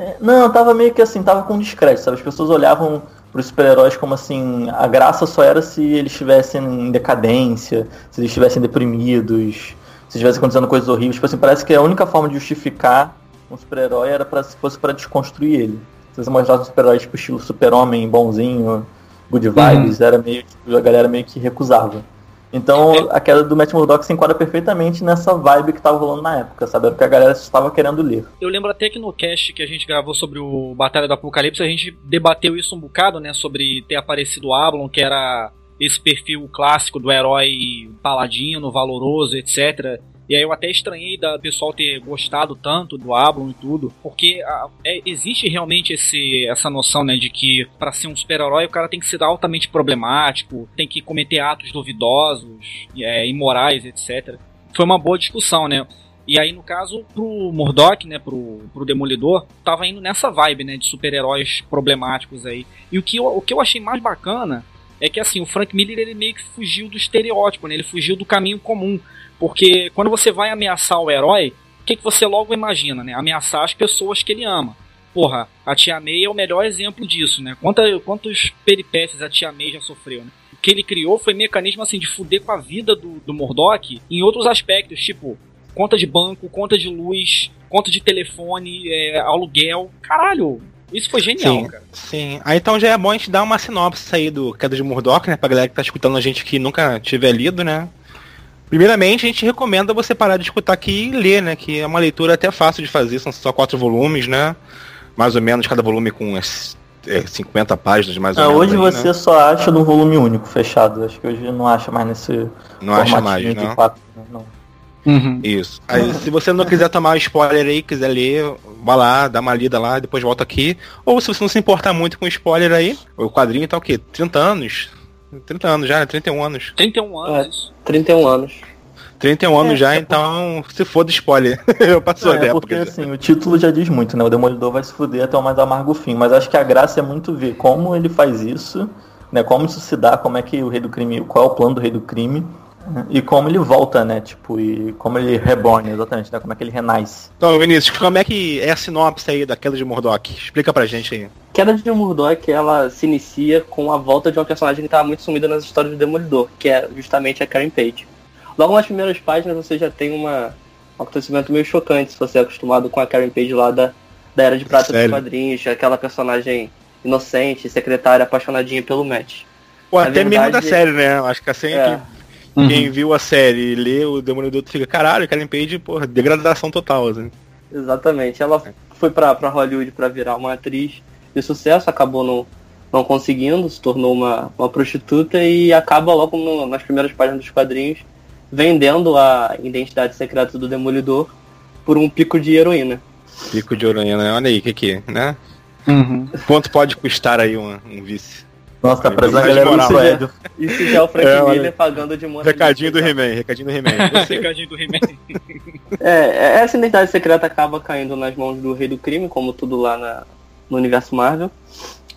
É, não, tava meio que assim, tava com descrédito, sabe? As pessoas olhavam para os super-heróis como assim, a graça só era se eles estivessem em decadência, se eles estivessem deprimidos, se estivessem acontecendo coisas horríveis. Tipo assim, parece que a única forma de justificar um super-herói era para se fosse para desconstruir ele. Se você mostrasse um super-herói tipo estilo super-homem, bonzinho, good vibes, uhum. era meio a galera meio que recusava. Então é. a queda do Matt Murdock se enquadra perfeitamente nessa vibe que tava rolando na época, sabe? Era o que a galera estava querendo ler. Eu lembro até que no cast que a gente gravou sobre o Batalha do Apocalipse, a gente debateu isso um bocado, né? Sobre ter aparecido o Ablon, que era esse perfil clássico do herói paladino, valoroso, etc. E aí eu até estranhei da pessoal ter gostado tanto do Ablon e tudo, porque a, é, existe realmente esse, essa noção, né, de que para ser um super-herói o cara tem que ser altamente problemático, tem que cometer atos duvidosos, é, imorais, etc. Foi uma boa discussão, né? E aí, no caso, pro Murdoch, né, pro, pro Demolidor, tava indo nessa vibe, né, de super-heróis problemáticos aí. E o que, eu, o que eu achei mais bacana é que, assim, o Frank Miller, ele meio que fugiu do estereótipo, né, ele fugiu do caminho comum. Porque quando você vai ameaçar o herói, o que, que você logo imagina, né? Ameaçar as pessoas que ele ama. Porra, a Tia May é o melhor exemplo disso, né? Quanta, quantos peripécias a Tia May já sofreu, né? O que ele criou foi mecanismo assim de fuder com a vida do, do Murdoch em outros aspectos, tipo conta de banco, conta de luz, conta de telefone, é, aluguel. Caralho, isso foi genial, sim, cara. Sim. Aí então já é bom a gente dar uma sinopse aí do Queda de Murdoch, né? Pra galera que tá escutando a gente que nunca tiver lido, né? Primeiramente, a gente recomenda você parar de escutar aqui e ler, né? Que é uma leitura até fácil de fazer, são só quatro volumes, né? Mais ou menos, cada volume com é, 50 páginas, mais ou ah, menos. Hoje aí, você né? só acha num volume único, fechado. Acho que hoje não acha mais nesse. Não acha mais. 4, não. Uhum. Isso. Aí, se você não quiser tomar spoiler aí, quiser ler, vá lá, dá uma lida lá, depois volta aqui. Ou se você não se importar muito com spoiler aí, o quadrinho tá o quê? 30 anos? 30 anos já, 31 anos. 31 anos. É, 31 anos. 31 anos é, já, é então se for de spoiler. [laughs] Eu passou é, Porque assim, o título já diz muito, né? O Demolidor vai se fuder até o mais amargo fim. Mas acho que a graça é muito ver como ele faz isso, né? Como isso se dá, como é que o rei do crime. Qual é o plano do rei do crime. E como ele volta, né? Tipo, e como ele reborn, exatamente, né? Como é que ele renasce. Então, Vinícius, como é que é a sinopse aí da queda de Murdoch? Explica pra gente aí. Queda de Murdoch, ela se inicia com a volta de uma personagem que estava muito sumida nas histórias do Demolidor, que é justamente a Karen Page. Logo nas primeiras páginas você já tem uma, um acontecimento meio chocante, se você é acostumado com a Karen Page lá da, da Era de Prata Sério? dos quadrinhos, aquela personagem inocente, secretária, apaixonadinha pelo Matt. Ou até verdade, mesmo da série, né? Acho que assim é. Uhum. Quem viu a série e lê o Demolidor fica, caralho, Karen Page, porra, degradação total, assim. Exatamente. Ela foi pra, pra Hollywood para virar uma atriz de sucesso, acabou não, não conseguindo, se tornou uma, uma prostituta e acaba logo no, nas primeiras páginas dos quadrinhos vendendo a identidade secreta do Demolidor por um pico de heroína. Pico de heroína, olha aí, o que que é, né? Uhum. Quanto pode custar aí um, um vice? Nossa, tá a galera moral. Suédio. Isso já é o Frank É, olha. Miller pagando de moça. Recadinho do He-Man, recadinho do He-Man. [laughs] Recadinho do He-Man. É, essa identidade secreta acaba caindo nas mãos do Rei do Crime, como tudo lá na- no universo Marvel.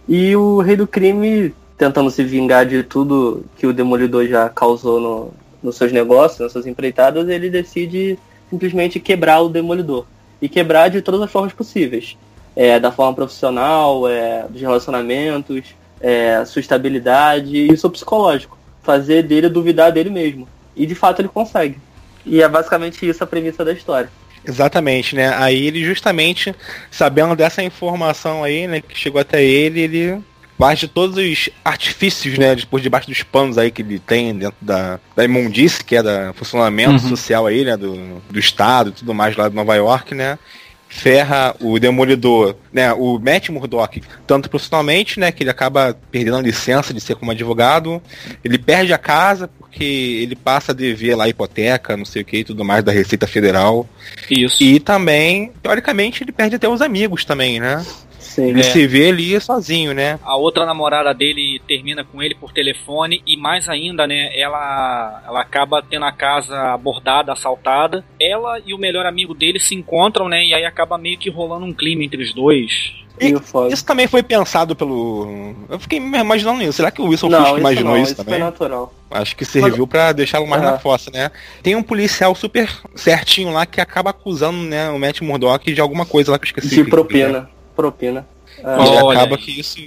E o Rei do Crime, tentando se vingar de tudo que o Demolidor já causou no, nos seus negócios, nas suas empreitadas, ele decide simplesmente quebrar o Demolidor. E quebrar de todas as formas possíveis. É, da forma profissional, é, dos relacionamentos, é, sua estabilidade e o seu psicológico. Fazer dele duvidar dele mesmo. E de fato ele consegue. E é basicamente isso a premissa da história. Exatamente, né? Aí ele justamente, sabendo dessa informação aí, né, que chegou até ele, ele faz de todos os artifícios, né, por debaixo dos panos aí que ele tem dentro da, da imundice, que é da funcionamento Uhum. social aí, né, do, do estado e tudo mais lá de Nova York, né? Ferra o Demolidor, né, o Matt Murdock, tanto profissionalmente, né, que ele acaba perdendo a licença de ser como advogado, ele perde a casa porque ele passa a dever lá a hipoteca, não sei o que e tudo mais da Receita Federal. Isso. E também, teoricamente, ele perde até os amigos também, né? Sim. Ele É. se vê ali sozinho, né? A outra namorada dele termina com ele por telefone e mais ainda, né, ela ela acaba tendo a casa abordada, assaltada. Ela e o melhor amigo dele se encontram, né, e aí acaba meio que rolando um clima entre os dois. E. Isso também foi pensado pelo. Eu fiquei me imaginando isso. Será que o Wilson Não, Fisk isso imaginou não, isso, isso também? foi natural. Acho que serviu pra deixá-lo mais Aham. na fossa, né? Tem um policial super certinho lá que acaba acusando, né, o Matt Murdock de alguma coisa lá que eu esqueci. De que que é. Propina. É, E acaba que isso.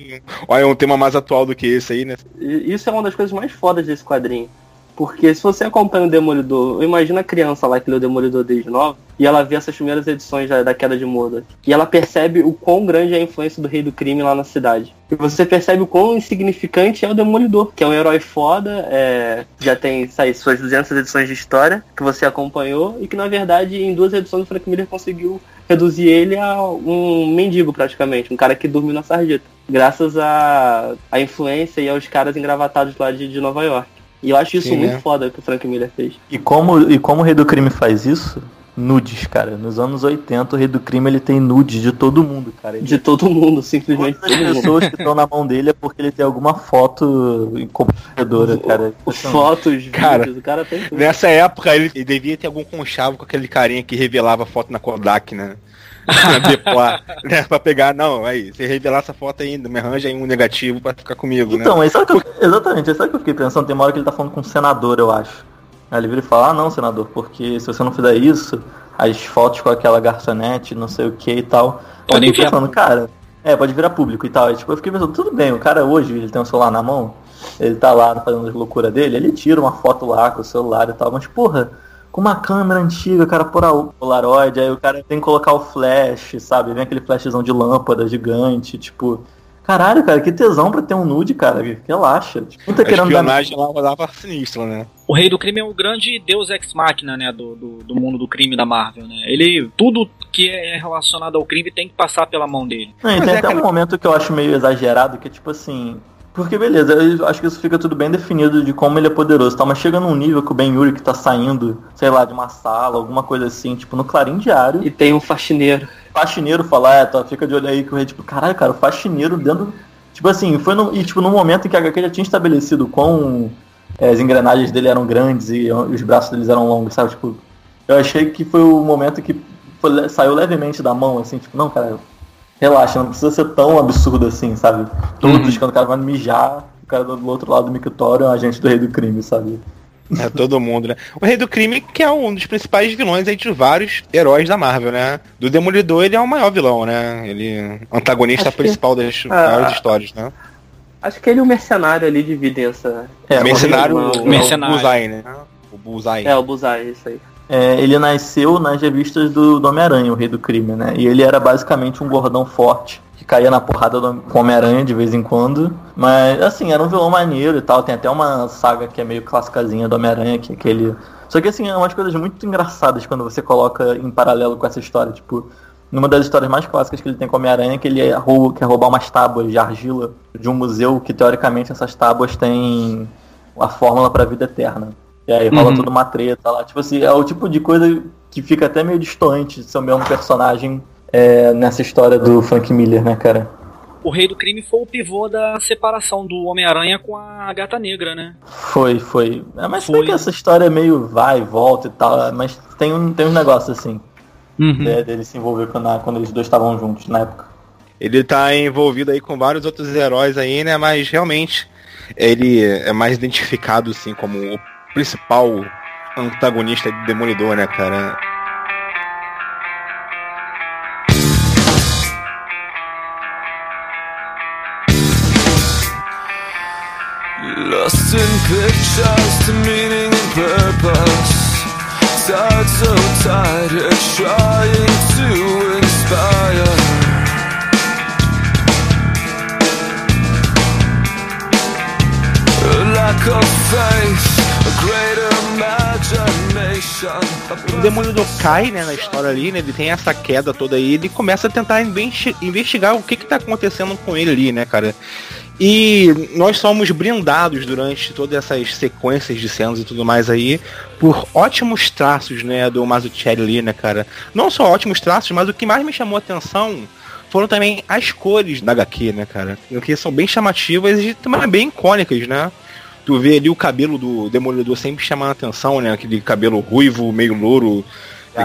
Olha, é um tema mais atual do que esse aí, né? isso é uma das coisas mais fodas desse quadrinho. Porque se você acompanha o Demolidor, imagina a criança lá que lê o Demolidor desde nova, e ela vê essas primeiras edições da, da queda de Murdoch. E ela percebe o quão grande é a influência do Rei do Crime lá na cidade. E você percebe o quão insignificante é o Demolidor, que é um herói foda, é, já tem sai, suas 200 edições de história, que você acompanhou, e que na verdade em duas edições o Frank Miller conseguiu reduzir ele a um mendigo praticamente, um cara que dormiu na sarjeta. Graças à à influência e aos caras engravatados lá de, de Nova York. E eu acho isso Sim, muito né? foda que o Frank Miller fez. E como, e como o Rei do Crime faz isso? Nudes, cara. Nos anos 80, o Rei do Crime ele tem nudes de todo mundo, cara. Ele De todo mundo, simplesmente Todas as mundo. pessoas que estão na mão dele é porque ele tem alguma foto comprometedora, cara. [laughs] Fotos, Cara, vídeos, o cara tem tudo. Nessa época ele, ele devia ter algum conchavo com aquele carinha que revelava a foto na Kodak, né? [laughs] Né? Pra pegar, não, aí, você revelar essa foto ainda, me arranja aí um negativo pra ficar comigo, né? Então, é sabe que eu, exatamente, é sabe que eu fiquei pensando? Tem uma hora que ele tá falando com um senador, eu acho. Aí ele vira e fala, ah não, senador, porque se você não fizer isso, as fotos com aquela garçonete, não sei o que e tal. Podem virar pensando, cara, é, pode virar público e tal. Aí, tipo, eu fiquei pensando, tudo bem, o cara hoje, ele tem um celular na mão, ele tá lá fazendo as loucuras dele, ele tira uma foto lá com o celular e tal, mas porra, com uma câmera antiga, cara, por a Polaroid, aí o cara tem que colocar o flash, sabe? Vem aquele flashzão de lâmpada gigante, tipo. Caralho, cara, que tesão pra ter um nude, cara. Relaxa. Tipo, não tá A querendo dar espionagem lá rodava sinistra, né? O Rei do Crime é o grande deus ex machina, né, do, do, do mundo do crime da Marvel, né? Ele, tudo que é relacionado ao crime tem que passar pela mão dele. Não, e Mas tem é até aquela- um momento que eu acho meio exagerado, que é tipo assim. Porque beleza, eu acho que isso fica tudo bem definido de como ele é poderoso, tá? Mas chega num nível que o Ben Yuri que tá saindo, sei lá, de uma sala, alguma coisa assim, tipo, no Clarim Diário, E tem um faxineiro. Faxineiro falar, é, tá, fica de olho aí que o rei, tipo, caralho, cara, o faxineiro dentro. Tipo assim, foi no, e, tipo, no momento em que a HQ já tinha estabelecido quão é, as engrenagens dele eram grandes e os braços deles eram longos, sabe? Tipo, eu achei que foi o momento que foi- saiu levemente da mão, assim, tipo, não, cara, relaxa, não precisa ser tão absurdo assim, sabe? Todos, quando o cara vai mijar, o cara do outro lado do mictório é um agente do rei do crime, sabe? [laughs] É todo mundo, né? O Rei do Crime, que é um dos principais vilões entre vários heróis da Marvel, né? Do Demolidor, ele é o maior vilão, né? Ele é antagonista Acho que- principal das Ah. maiores histórias, né? Acho que ele e o mercenário ali dividem essa. É, Mercenário, uma- o Mercenário. Bullseye, né? O Bullseye. É, o Buzai, isso aí. É, ele nasceu nas revistas do, do Homem-Aranha, o Rei do Crime, né? E ele era basicamente um gordão forte, que caía na porrada do Homem-Aranha de vez em quando. Mas, assim, era um vilão maneiro e tal. Tem até uma saga que é meio clássicazinha do Homem-Aranha, que é aquele... Só que, assim, é umas coisas muito engraçadas quando você coloca em paralelo com essa história. Tipo, numa das histórias mais clássicas que ele tem com o Homem-Aranha, que ele é rou- quer roubar umas tábuas de argila de um museu que, teoricamente, essas tábuas têm a fórmula para a vida eterna. E aí rola Uhum. toda uma treta lá. Tipo assim, é o tipo de coisa que fica até meio distante de ser o mesmo personagem é, nessa história do Frank Miller, né, cara? o Rei do Crime foi o pivô da separação do Homem-Aranha com a Gata Negra, né? Foi, foi. É, mas foi que essa história é meio vai e volta e tal, mas tem um, tem um negócio assim. Uhum. Né, dele se envolver quando, quando eles dois estavam juntos na época. Ele tá envolvido aí com vários outros heróis aí, né? Mas realmente ele é mais identificado assim como o principal antagonista de Demolidor, né, cara? Lost in pictures to meaning and purpose. Tired so tired trying to inspire A lack of faith, O Demolidor cai, né, na história ali, né, ele tem essa queda toda aí, ele começa a tentar investigar o que que tá acontecendo com ele ali, né, cara. E nós somos brindados durante todas essas sequências de cenas e tudo mais aí por ótimos traços, né, do Mazzucchelli ali, né, cara. Não só ótimos traços, mas o que mais me chamou a atenção foram também as cores da HQ, né, cara. Que são bem chamativas e também bem icônicas, né. Tu vê ali o cabelo do Demolidor sempre chamando a atenção, né, aquele cabelo ruivo, meio louro,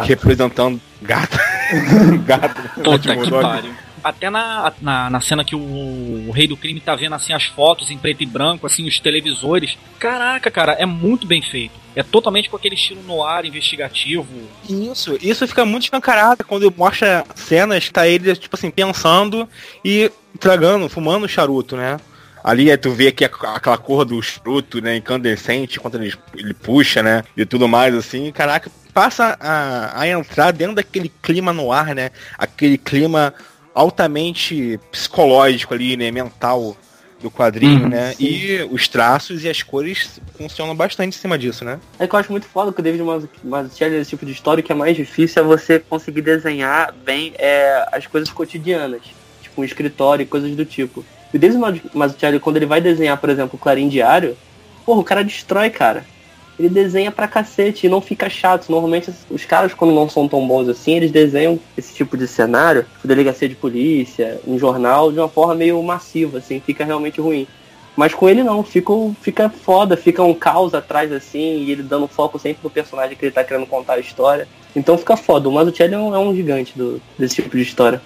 representando gato. [laughs] gato. Puta que pariu até na, na, na, cena que o, o, Rei do Crime tá vendo assim as fotos em preto e branco, assim, os televisores. Caraca, cara, é muito bem feito. É totalmente com aquele estilo no ar investigativo. Isso, isso fica muito escancarado quando mostra cenas que tá ele, tipo assim, pensando e tragando, fumando charuto, né? Ali é tu vê que aquela cor do charuto, né, incandescente, quando ele, ele puxa, né, e tudo mais, assim, caraca, passa a, a entrar dentro daquele clima no ar, né, aquele clima altamente psicológico ali, né, mental do quadrinho, uhum, né? Sim. E os traços e as cores funcionam bastante em cima disso, né? É que eu acho muito foda que o David Mazzucchelli, esse tipo de história, que é mais difícil é você conseguir desenhar bem é, as coisas cotidianas, tipo um escritório e coisas do tipo. E o David Mazzucchelli, quando ele vai desenhar, por exemplo, o Clarim Diário, porra, o cara destrói, cara ele desenha pra cacete e não fica chato. Normalmente os caras, quando não são tão bons assim, eles desenham esse tipo de cenário, tipo delegacia de polícia, um jornal, de uma forma meio massiva, assim, fica realmente ruim. Mas com ele não, fica, fica foda, fica um caos atrás assim, e ele dando foco sempre no personagem que ele tá querendo contar a história. Então fica foda. O Mazzucchelli é um, é um gigante do, desse tipo de história.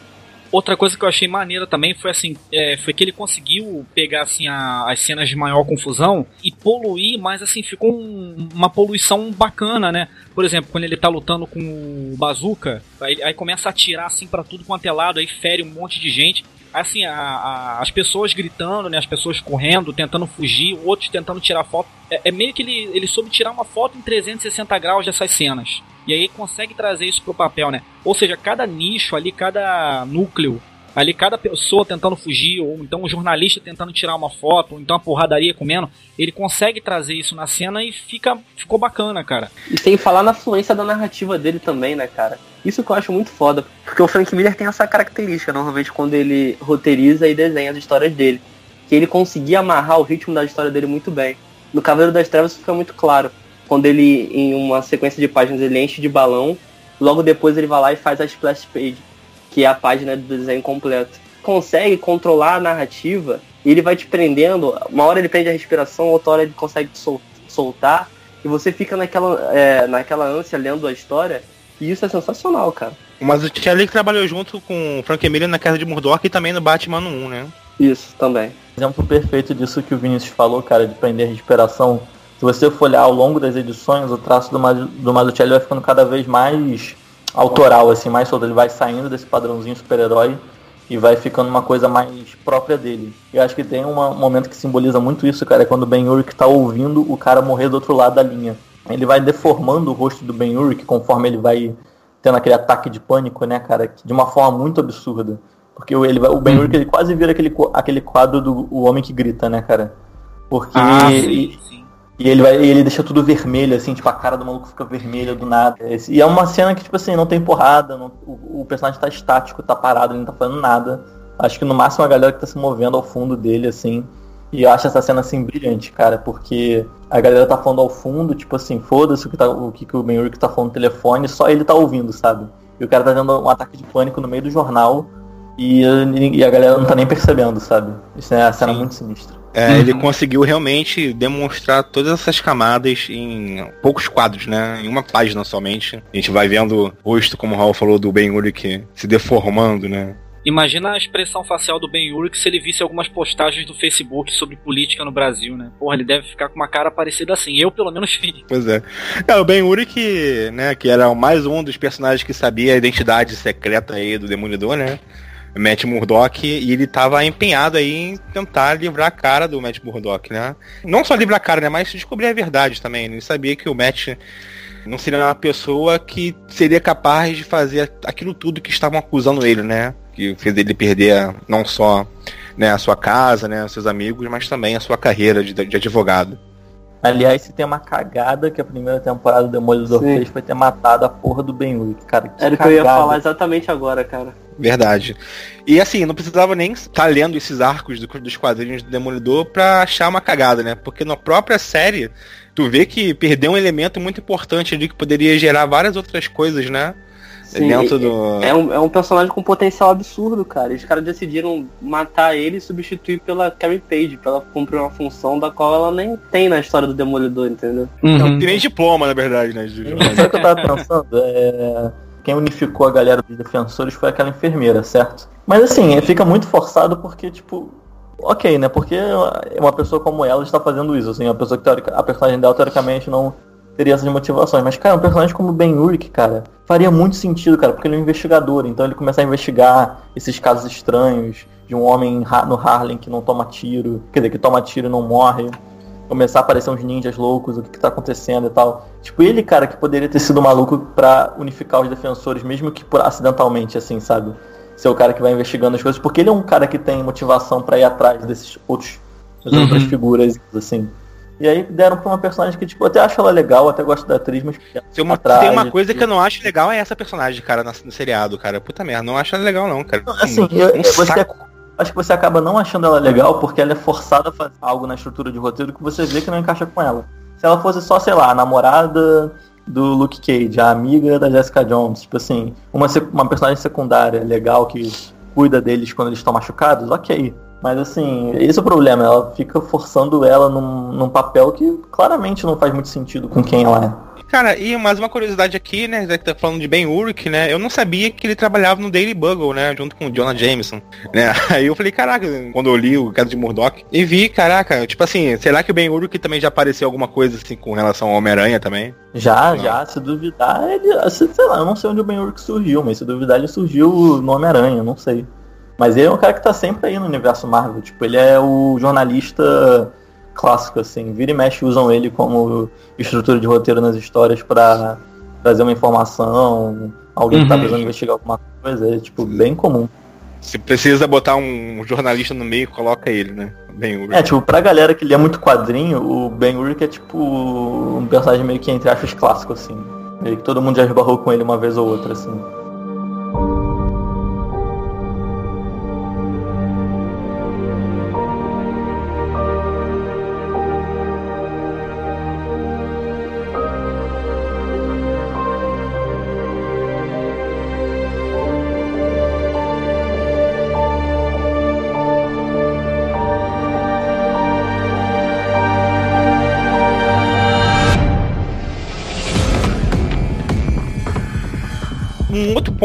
Outra coisa que eu achei maneira também foi assim, é, foi que ele conseguiu pegar assim a, as cenas de maior confusão e poluir, mas assim ficou um, uma poluição bacana, né? Por exemplo, quando ele tá lutando com o bazooka, aí, aí começa a atirar assim para tudo quanto é lado, aí fere um monte de gente assim, a, a, as pessoas gritando, né? As pessoas correndo, tentando fugir, outros tentando tirar foto. É, é, meio que ele, ele soube tirar uma foto em 360 graus dessas cenas. E aí consegue trazer isso pro papel, né? Ou seja, cada nicho ali, cada núcleo ali cada pessoa tentando fugir, ou então um jornalista tentando tirar uma foto, ou então a porradaria comendo, ele consegue trazer isso na cena e fica ficou bacana, cara. E sem falar na fluência da narrativa dele também, né, cara? Isso que eu acho muito foda, porque o Frank Miller tem essa característica, normalmente, quando ele roteiriza e desenha as histórias dele, que ele conseguia amarrar o ritmo da história dele muito bem. No Cavaleiro das Trevas isso fica muito claro, quando ele, em uma sequência de páginas, ele enche de balão, logo depois ele vai lá e faz a splash page que é a página do desenho completo. Consegue controlar a narrativa e ele vai te prendendo. Uma hora ele prende a respiração, outra hora ele consegue sol soltar. E você fica naquela, é, naquela ânsia lendo a história. E isso é sensacional, cara. Mas o Charlie trabalhou junto com o Frank Miller na Casa de Murdoch e também no Batman 1, né? Isso, também. Exemplo perfeito disso que o Vinícius falou, cara, de prender a respiração. Se você for olhar ao longo das edições, o traço do, do Mazzucchelli vai ficando cada vez mais autoral, assim, mais solto. Ele vai saindo desse padrãozinho super-herói e vai ficando uma coisa mais própria dele. Eu acho que tem uma, um momento que simboliza muito isso, cara, é quando o Ben Urich tá ouvindo o cara morrer do outro lado da linha. Ele vai deformando o rosto do Ben Urich conforme ele vai tendo aquele ataque de pânico, né, cara, de uma forma muito absurda. Porque ele vai, o Ben Urich ele quase vira aquele, aquele quadro do o Homem que Grita, né, cara? Porque ah, sim, sim. E ele, vai, ele deixa tudo vermelho, assim, tipo, a cara do maluco fica vermelha do nada. E é uma cena que, tipo assim, não tem porrada, não, o, o, personagem tá estático, tá parado, ele não tá fazendo nada. Acho que no máximo a galera que tá se movendo ao fundo dele, assim. E eu acho essa cena, assim, brilhante, cara, porque a galera tá falando ao fundo, tipo assim, foda-se o que, tá, o que, que o Ben Urich tá falando no telefone, só ele tá ouvindo, sabe? E o cara tá tendo um ataque de pânico no meio do jornal, E, e a galera não tá nem percebendo, sabe? Isso é a cena Sim. muito sinistra. É, uhum. Ele conseguiu realmente demonstrar todas essas camadas em poucos quadros, né? Em uma página somente. A gente vai vendo o rosto, como o Raul falou, do Ben Urich se deformando, né? Imagina a expressão facial do Ben Urich se ele visse algumas postagens do Facebook sobre política no Brasil, né? Porra, ele deve ficar com uma cara parecida assim. Eu, pelo menos, [laughs] vi. Pois é. é o Ben Urich, né, que era mais um dos personagens que sabia a identidade secreta aí do Demolidor, né? Matt Murdock e ele tava empenhado aí em tentar livrar a cara do Matt Murdock, né? Não só livrar a cara, né? Mas descobrir a verdade também. Ele sabia que o Matt não seria uma pessoa que seria capaz de fazer aquilo tudo que estavam acusando ele, né? Que fez ele perder não só né, a sua casa, né, seus amigos, mas também a sua carreira de, de advogado. Aliás, se tem uma cagada que a primeira temporada do Demolidor Sim. fez foi ter matado a porra do Ben Wick, cara. Era o que eu ia falar exatamente agora, cara. Verdade. E assim, não precisava nem estar tá lendo esses arcos do, dos quadrinhos do Demolidor pra achar uma cagada, né? Porque na própria série, tu vê que perdeu um elemento muito importante ali que poderia gerar várias outras coisas, né? Sim, dentro do. É um, é um personagem com potencial absurdo, cara. E os caras decidiram matar ele e substituir pela Carrie Page, pra ela cumprir uma função da qual ela nem tem na história do Demolidor, entendeu? Uhum. Não tem nem diploma, na verdade, né? Sabe o que eu tava pensando? É... Quem unificou a galera dos defensores foi aquela enfermeira, certo? Mas assim, fica muito forçado porque, tipo, ok, né? Porque uma pessoa como ela está fazendo isso, assim, uma pessoa que teorica, a personagem dela teoricamente não teria essas motivações. Mas, cara, um personagem como Ben Urich, cara, faria muito sentido, cara, porque ele é um investigador, então ele começa a investigar esses casos estranhos de um homem no Harlem que não toma tiro, quer dizer, que toma tiro e não morre. Começar a aparecer uns ninjas loucos, o que, que tá acontecendo e tal. Tipo, ele, cara, que poderia ter sido maluco para unificar os defensores, mesmo que por acidentalmente, assim, sabe? Ser o cara que vai investigando as coisas, porque ele é um cara que tem motivação para ir atrás desses outros, uhum. outras figuras, assim. E aí deram pra uma personagem que, tipo, eu até acho ela legal, até gosto da atriz, mas. Tem uma, atrás, tem uma coisa que eu não acho legal é essa personagem, cara, no, seriado, cara. Puta merda, não acho ela legal, não, cara. Assim, um, eu, um você, acho que você acaba não achando ela legal porque ela é forçada a fazer algo na estrutura de roteiro que você vê que não encaixa com ela. Se ela fosse só, sei lá, a namorada do Luke Cage, a amiga da Jessica Jones, tipo assim, uma, uma personagem secundária legal que cuida deles quando eles estão machucados, ok. Mas assim, esse é o problema, ela fica forçando ela num, num papel que claramente não faz muito sentido com quem ela é. Cara, e mais uma curiosidade aqui, né? Já que tá falando de Ben Urich, né? Eu não sabia que ele trabalhava no Daily Bugle, né? Junto com o Jonah Jameson, né? [laughs] Aí eu falei, caraca, quando eu li o caso de Murdoch, e vi, caraca, tipo assim, será que o Ben Urich também já apareceu alguma coisa assim com relação ao Homem-Aranha também? Já, não. já, se duvidar, ele, sei lá, eu não sei onde o Ben Urich surgiu, mas se duvidar ele surgiu no Homem-Aranha, não sei. Mas ele é um cara que tá sempre aí no universo Marvel. Tipo, ele é o jornalista clássico, assim. Vira e mexe usam ele como estrutura de roteiro nas histórias para trazer uma informação, alguém uhum. que tá uhum. precisando investigar alguma coisa. É, tipo, bem comum. Se precisa botar um jornalista no meio, coloca ele, né? Ben. É, tipo, pra galera que lê muito quadrinho, o Ben Urich é tipo um personagem meio que entre aspas clássico, assim. Meio que todo mundo já esbarrou com ele uma vez ou outra, assim.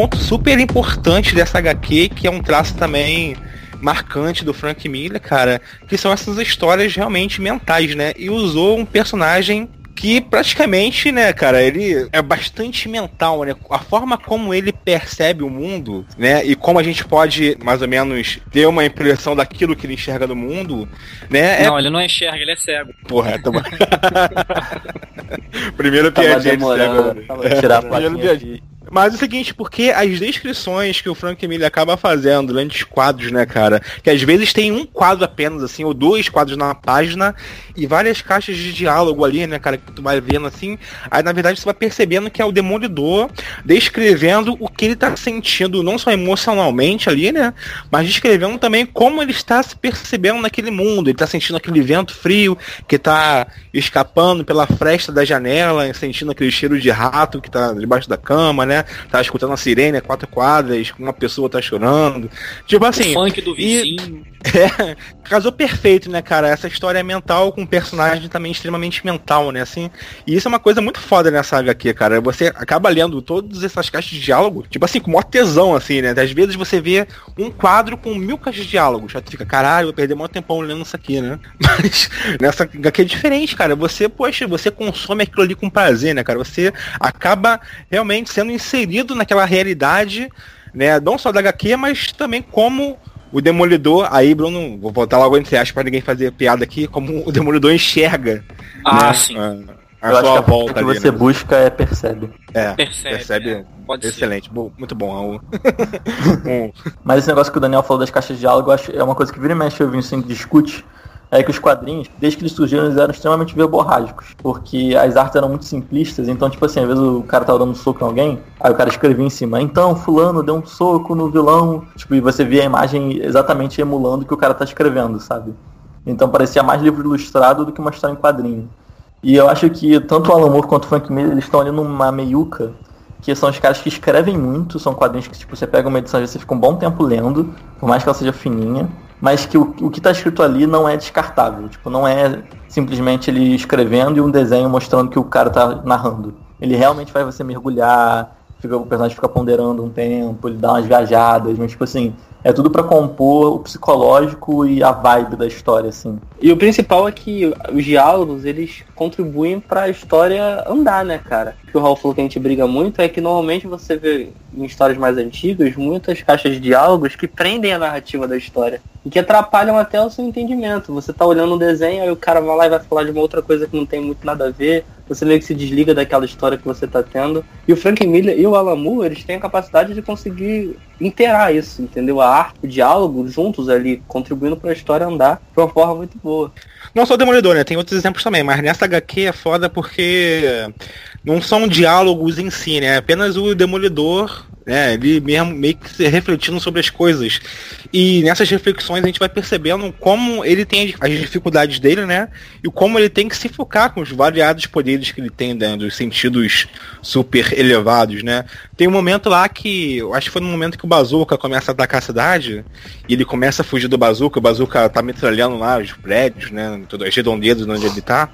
Ponto super importante dessa HQ, que é um traço também marcante do Frank Miller, cara, que são essas histórias realmente mentais, né? E usou um personagem que praticamente, né, cara, ele é bastante mental, né? A forma como ele percebe o mundo, né, e como a gente pode mais ou menos ter uma impressão daquilo que ele enxerga no mundo, né? É não, é... ele não enxerga, ele é cego. Porra, tá [laughs] Primeiro piadinha de cego. Tava tirar a é, mas é o seguinte, porque as descrições que o Frank Miller acaba fazendo durante os quadros, né, cara? Que às vezes tem um quadro apenas, assim, ou dois quadros na página e várias caixas de diálogo ali, né, cara? Que tu vai vendo assim. Aí na verdade você vai percebendo que é o Demolidor descrevendo o que ele tá sentindo, não só emocionalmente ali, né? Mas descrevendo também como ele está se percebendo naquele mundo. Ele tá sentindo aquele vento frio que tá escapando pela fresta da janela, sentindo aquele cheiro de rato que tá debaixo da cama, né? Né? Tá escutando a sirene, quatro quadras, uma pessoa tá chorando. Tipo assim. O funk do vizinho. E, [laughs] é, casou perfeito, né, cara? Essa história é mental com um personagem também extremamente mental, né? Assim, e isso é uma coisa muito foda nessa HQ, cara. Você acaba lendo todas essas caixas de diálogo, tipo assim, com maior tesão, assim, né? Às vezes você vê um quadro com mil caixas de diálogos. Já tu fica, caralho, vou perder muito tempão lendo isso aqui, né? [laughs] Mas nessa HQ é diferente, cara. Você, poxa, você consome aquilo ali com prazer, né, cara? Você acaba realmente sendo inserido naquela realidade, né? Não só da HQ, mas também como o Demolidor, aí Bruno, vou voltar logo entre aspas para ninguém fazer piada aqui, como o Demolidor enxerga. Ah, né, sim. A, a Eu acho que a volta que você né? busca é percebe. É, percebe. percebe é. Pode Excelente, ser. muito [laughs] bom. Mas esse negócio que o Daniel falou das caixas de diálogo, acho, é uma coisa que vira e mexe eu vi assim, discute é que os quadrinhos, desde que eles surgiram, eles eram extremamente verborrágicos. Porque as artes eram muito simplistas, então, tipo assim, às vezes o cara tava dando um soco em alguém, aí o cara escrevia em cima, então, fulano deu um soco no vilão. Tipo, e você via a imagem exatamente emulando o que o cara tá escrevendo, sabe? Então parecia mais livro ilustrado do que uma história em quadrinho. E eu acho que tanto o Alan Moore quanto o Frank Miller, eles estão ali numa meiuca, que são os caras que escrevem muito, são quadrinhos que tipo, você pega uma edição e você fica um bom tempo lendo, por mais que ela seja fininha mas que o, o que está escrito ali não é descartável. Tipo, não é simplesmente ele escrevendo e um desenho mostrando que o cara está narrando. Ele realmente faz você mergulhar, fica, o personagem fica ponderando um tempo, ele dá umas viajadas, mas tipo assim, é tudo para compor o psicológico e a vibe da história, assim. E o principal é que os diálogos, eles contribuem para a história andar, né, cara? O que o Raul falou que a gente briga muito é que normalmente você vê em histórias mais antigas muitas caixas de diálogos que prendem a narrativa da história e que atrapalham até o seu entendimento. Você tá olhando um desenho, aí o cara vai lá e vai falar de uma outra coisa que não tem muito nada a ver, você meio que se desliga daquela história que você tá tendo. E o Frank Miller e o Moore, eles têm a capacidade de conseguir inteirar isso, entendeu? A arte, o diálogo juntos ali, contribuindo para a história andar de uma forma muito boa. Não só o Demolidor, né? Tem outros exemplos também, mas nessa HQ é foda porque não são diálogos em si, né? Apenas o Demolidor né? Ele mesmo meio que refletindo sobre as coisas. E nessas reflexões a gente vai percebendo como ele tem as dificuldades dele, né? E como ele tem que se focar com os variados poderes que ele tem, né? dos sentidos super elevados, né? Tem um momento lá que, eu acho que foi no momento que o Bazooka começa a atacar a cidade, e ele começa a fugir do Bazooka, o Bazooka tá metralhando lá os prédios, né? Todas as redondezas onde ele tá.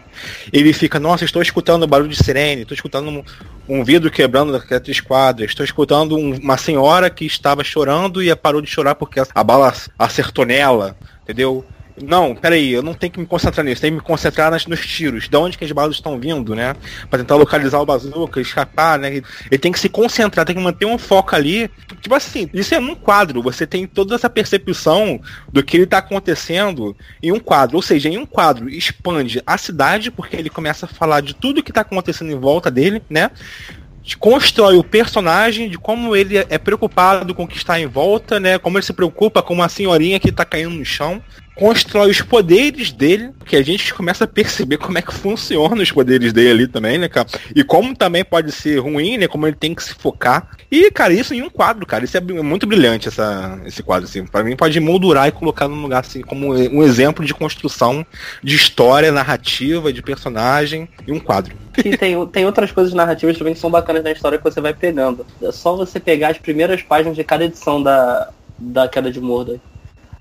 Ele fica, nossa, estou escutando barulho de sirene, estou escutando um, vidro quebrando daquela esquadra, estou escutando um, uma senhora que estava chorando e parou de chorar porque a bala acertou nela, entendeu? Não, peraí, eu não tenho que me concentrar nisso, tenho que me concentrar nas, nos tiros, de onde que as balas estão vindo, né? Pra tentar localizar o bazuca, escapar, né? Ele tem que se concentrar, tem que manter um foco ali. Tipo assim, isso é num quadro, você tem toda essa percepção do que ele tá acontecendo em um quadro. Ou seja, em um quadro expande a cidade, porque ele começa a falar de tudo que tá acontecendo em volta dele, né? constrói o personagem de como ele é preocupado com o que está em volta, né? Como ele se preocupa com uma senhorinha que está caindo no chão. Constrói os poderes dele, que a gente começa a perceber como é que funciona os poderes dele ali também, né, cara? E como também pode ser ruim, né? Como ele tem que se focar. E, cara, isso em um quadro, cara. Isso é muito brilhante, essa, esse quadro, assim. Pra mim pode moldurar e colocar num lugar, assim, como um exemplo de construção de história, narrativa, de personagem e um quadro. E tem, tem outras coisas narrativas também que são bacanas na história que você vai pegando. É só você pegar as primeiras páginas de cada edição da, da Queda de Morda.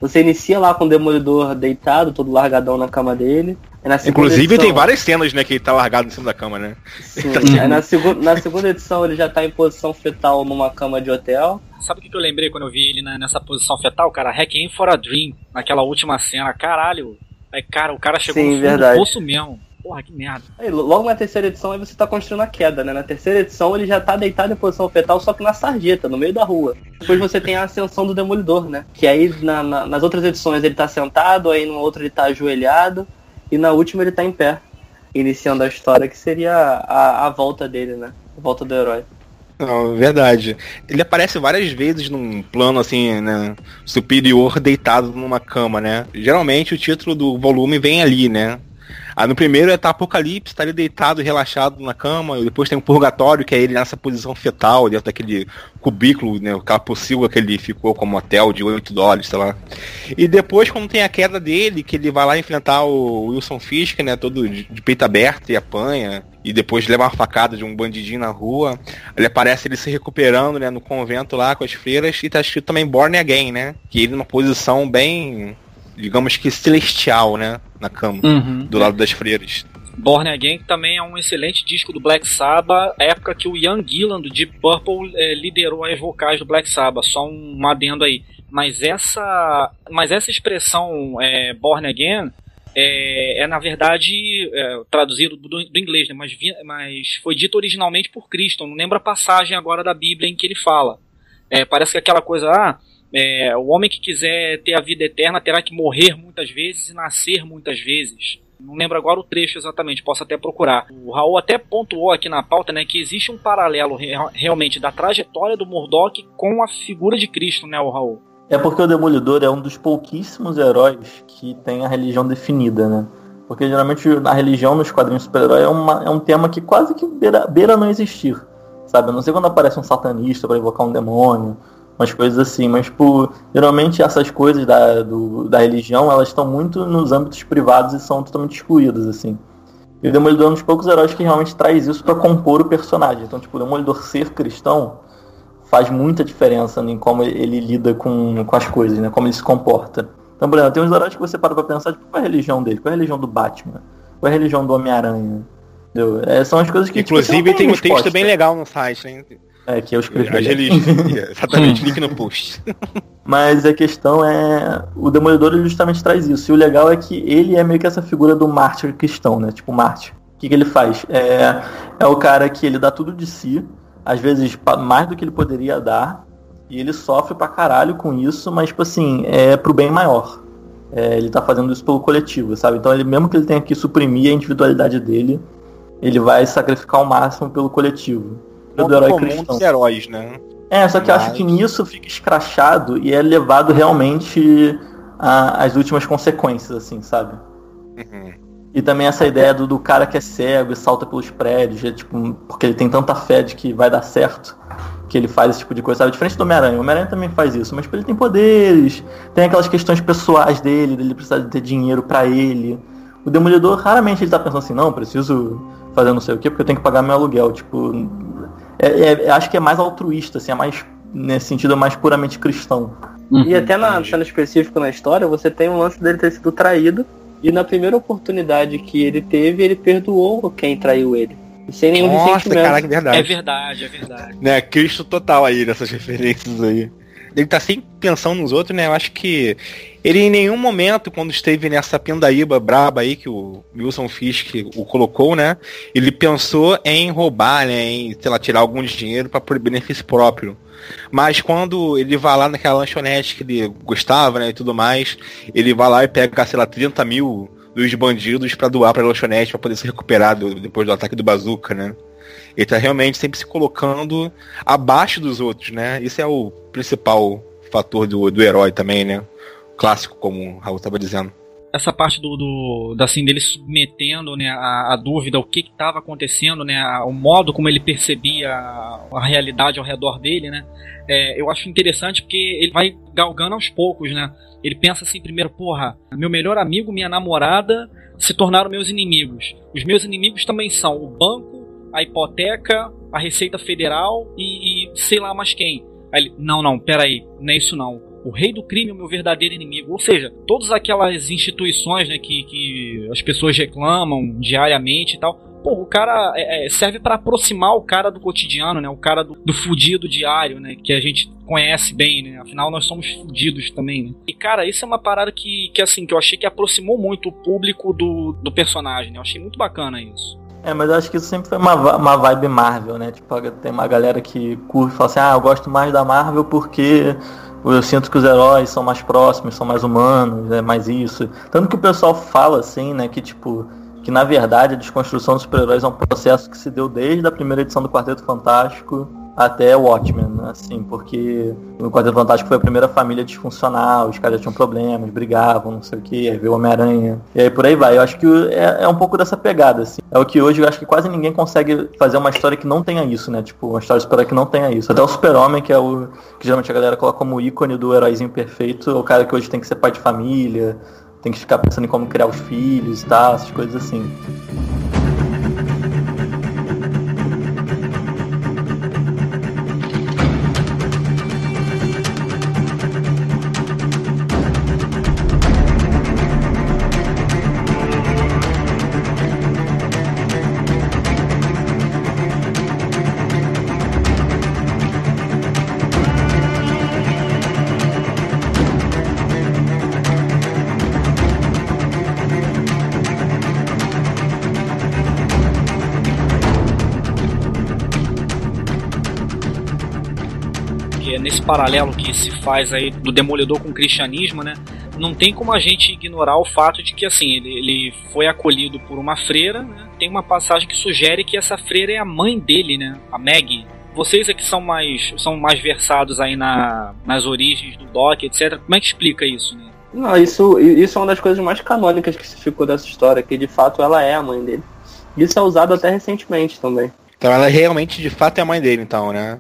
Você inicia lá com o Demolidor deitado, todo largadão na cama dele. Inclusive edição, tem várias cenas, né, que ele tá largado em cima da cama, né? Sim. Aí [laughs] na, segu na segunda edição ele já tá em posição fetal numa cama de hotel. Sabe o que, eu lembrei quando eu vi ele nessa posição fetal, cara? Hacking for a Dream, naquela última cena. Caralho. Aí, cara, o cara chegou Sim, no fundo verdade. do poço mesmo. Porra, que merda. Aí, logo na terceira edição aí você tá construindo a queda, né? Na terceira edição ele já tá deitado em posição fetal, só que na sarjeta, no meio da rua. Depois você tem a ascensão do Demolidor, né? Que aí na, na, nas outras edições ele tá sentado, aí numa outra ele tá ajoelhado, e na última ele tá em pé. Iniciando a história, que seria a, a volta dele, né? A volta do herói. Não, verdade. Ele aparece várias vezes num plano assim, né, superior, deitado numa cama, né? Geralmente o título do volume vem ali, né? Aí no primeiro é tá Apocalipse, tá ali deitado, relaxado na cama, depois tem um purgatório, que é ele nessa posição fetal, dentro daquele cubículo, né, aquela possível que ele ficou como hotel de 8 dólares, sei lá. E depois, quando tem a queda dele, que ele vai lá enfrentar o Wilson Fisk, né, todo de, de peito aberto e apanha, e depois leva uma facada de um bandidinho na rua. Ele aparece ele se recuperando, né, no convento lá com as freiras e tá escrito também Born Again, né? Que ele numa posição bem, digamos que celestial, né, na cama, Uhum. do lado das freiras. Born Again que também é um excelente disco do Black Sabbath, época que o Ian Gillan do Deep Purple eh, liderou as vocais do Black Sabbath, só um adendo aí. Mas essa, mas essa expressão é, Born Again é, é, na verdade é, traduzido do, do inglês, né? mas, vi- mas foi dito originalmente por Cristo. Não lembro a passagem agora da Bíblia em que ele fala. É, parece que aquela coisa, ah, é, o homem que quiser ter a vida eterna terá que morrer muitas vezes e nascer muitas vezes. Não lembro agora o trecho exatamente, posso até procurar. O Raul até pontuou aqui na pauta né, que existe um paralelo re- realmente da trajetória do Murdoch com a figura de Cristo, né, o Raul? É porque o Demolidor é um dos pouquíssimos heróis que tem a religião definida, né? Porque geralmente a religião nos quadrinhos super-herói é, é um tema que quase que beira, beira não existir. Sabe? A não sei quando aparece um satanista para invocar um demônio, umas coisas assim, mas tipo, geralmente essas coisas da, do- da religião, elas estão muito nos âmbitos privados e são totalmente excluídas, assim. E o Demolidor é um dos poucos heróis que realmente traz isso para compor o personagem. Então, tipo, o Demolidor ser cristão faz muita diferença em como ele, lida com, com as coisas, né? Como ele se comporta. Então, por exemplo, tem uns heróis que você para pra pensar, tipo, qual é a religião dele? Qual é a religião do Batman? Qual é a religião do Homem-Aranha? É, são as coisas que tipo, você não Inclusive tem um texto bem legal no site, né? É, que eu escrevi. As religiões. [laughs] Exatamente, link no post. Mas a questão é. O Demolidor ele justamente traz isso. E o legal é que ele é meio que essa figura do mártir cristão, né? Tipo, mártir. O que, que ele faz? É, é o cara que ele dá tudo de si, às vezes mais do que ele poderia dar, e ele sofre pra caralho com isso, mas, tipo assim, é pro bem maior. É, ele tá fazendo isso pelo coletivo, sabe? Então, ele, mesmo que ele tenha que suprimir a individualidade dele, ele vai sacrificar ao máximo pelo coletivo. Do herói comum cristão. dos heróis, né? É, só que eu acho Mas- que nisso fica escrachado e é levado realmente a- às últimas consequências, assim, sabe? Uhum. E também essa ideia do, do cara que é cego e salta pelos prédios, é, tipo, porque ele tem tanta fé de que vai dar certo, que ele faz esse tipo de coisa, sabe? Diferente do Homem-Aranha. O Homem-Aranha também faz isso, mas tipo, ele tem poderes, tem aquelas questões pessoais dele, dele precisar de ter dinheiro pra ele. O Demolidor, raramente ele tá pensando assim, não, preciso fazer não sei o quê, porque eu tenho que pagar meu aluguel. Tipo, é, é- acho que é mais altruísta, assim, é mais, nesse sentido, é mais puramente cristão. E até na cena específica na história, você tem um lance dele ter sido traído. E na primeira oportunidade que ele teve, ele perdoou quem traiu ele. E sem nenhum Nossa, caraca, verdade. É verdade, é verdade. né, Cristo total aí nessas referências aí. Ele tá sempre pensando nos outros, né? Eu acho que ele em nenhum momento, quando esteve nessa pindaíba braba aí que o Wilson Fisk o colocou, né? Ele pensou em roubar, né? Em, sei lá, tirar algum dinheiro para por benefício próprio. Mas quando ele vai lá naquela lanchonete que ele gostava, né? E tudo mais, ele vai lá e pega, sei lá, 30 mil dos bandidos para doar pra lanchonete para poder ser recuperado depois do ataque do bazuca, né? Ele tá realmente sempre se colocando abaixo dos outros, né? Isso é o principal fator do, do herói também, né? Clássico, como o Raul estava dizendo. essa parte do, do da, assim dele submetendo né a, a dúvida o que estava acontecendo né a- o modo como ele percebia a, a realidade ao redor dele né é, eu acho interessante porque ele vai galgando aos poucos né ele pensa assim primeiro porra meu melhor amigo minha namorada se tornaram meus inimigos os meus inimigos também são o banco a hipoteca a receita federal e, e sei lá mais quem Aí ele, não não peraí não é isso não o rei do crime é o meu verdadeiro inimigo. Ou seja, todas aquelas instituições né, que, que as pessoas reclamam diariamente e tal. Pô, o cara é, é, serve para aproximar o cara do cotidiano, né? O cara do, do fudido diário, né? Que a gente conhece bem, né? Afinal, nós somos fudidos também, né? E, cara, isso é uma parada que, que assim, que eu achei que aproximou muito o público do, do personagem, né? Eu achei muito bacana isso. É, mas eu acho que isso sempre foi uma, uma vibe Marvel, né? Tipo, tem uma galera que curte e fala assim, ah, eu gosto mais da Marvel porque eu sinto que os heróis são mais próximos, são mais humanos, é mais isso. Tanto que o pessoal fala assim, né, que tipo, que na verdade a desconstrução dos super-heróis é um processo que se deu desde a primeira edição do Quarteto Fantástico até Watchmen, assim, porque o Quarteto Fantástico foi a primeira família disfuncional, os caras tinham problemas, brigavam, não sei o que, aí veio Homem-Aranha, e aí por aí vai. Eu acho que é, é, um pouco dessa pegada, assim. É o que hoje eu acho que quase ninguém consegue fazer uma história que não tenha isso, né? Tipo, uma história super que não tenha isso. Até o Super-Homem, que é o que geralmente a galera coloca como ícone do heróizinho perfeito, é o cara que hoje tem que ser pai de família, tem que ficar pensando em como criar os filhos e tal, essas coisas assim. Paralelo que se faz aí do Demolidor com o cristianismo, né? Não tem como a gente ignorar o fato de que assim ele, ele foi acolhido por uma freira. Né? Tem uma passagem que sugere que essa freira é a mãe dele, né? A Maggie. Vocês aqui são mais são mais versados aí na, nas origens do Doc, etc. Como é que explica isso? Né? Não, isso, isso é uma das coisas mais canônicas que se ficou dessa história, que de fato ela é a mãe dele. Isso é usado até recentemente também. Então ela realmente de fato é a mãe dele, então, né?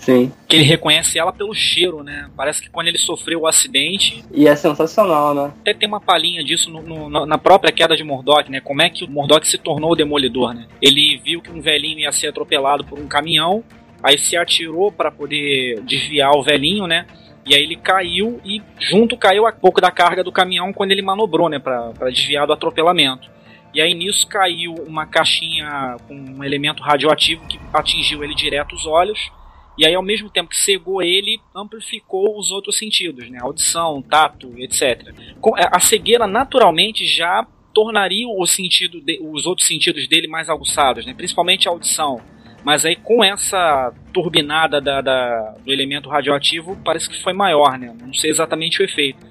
Sim. Que ele reconhece ela pelo cheiro, né? Parece que quando ele sofreu o acidente. E é sensacional, né? Até tem uma palhinha disso no, no, na própria queda de Murdoch, né? Como é que o Murdoch se tornou o demolidor, né? Ele viu que um velhinho ia ser atropelado por um caminhão, aí se atirou para poder desviar o velhinho, né? E aí ele caiu e junto caiu a pouco da carga do caminhão quando ele manobrou, né? Para desviar do atropelamento. E aí nisso caiu uma caixinha com um elemento radioativo que atingiu ele direto os olhos e aí, ao mesmo tempo que cegou ele, amplificou os outros sentidos, né? Audição, tato, etc. A cegueira naturalmente já tornaria o sentido de, os outros sentidos dele mais aguçados, né? principalmente a audição. Mas aí com essa turbinada da, da, do elemento radioativo, parece que foi maior, né? Não sei exatamente o efeito.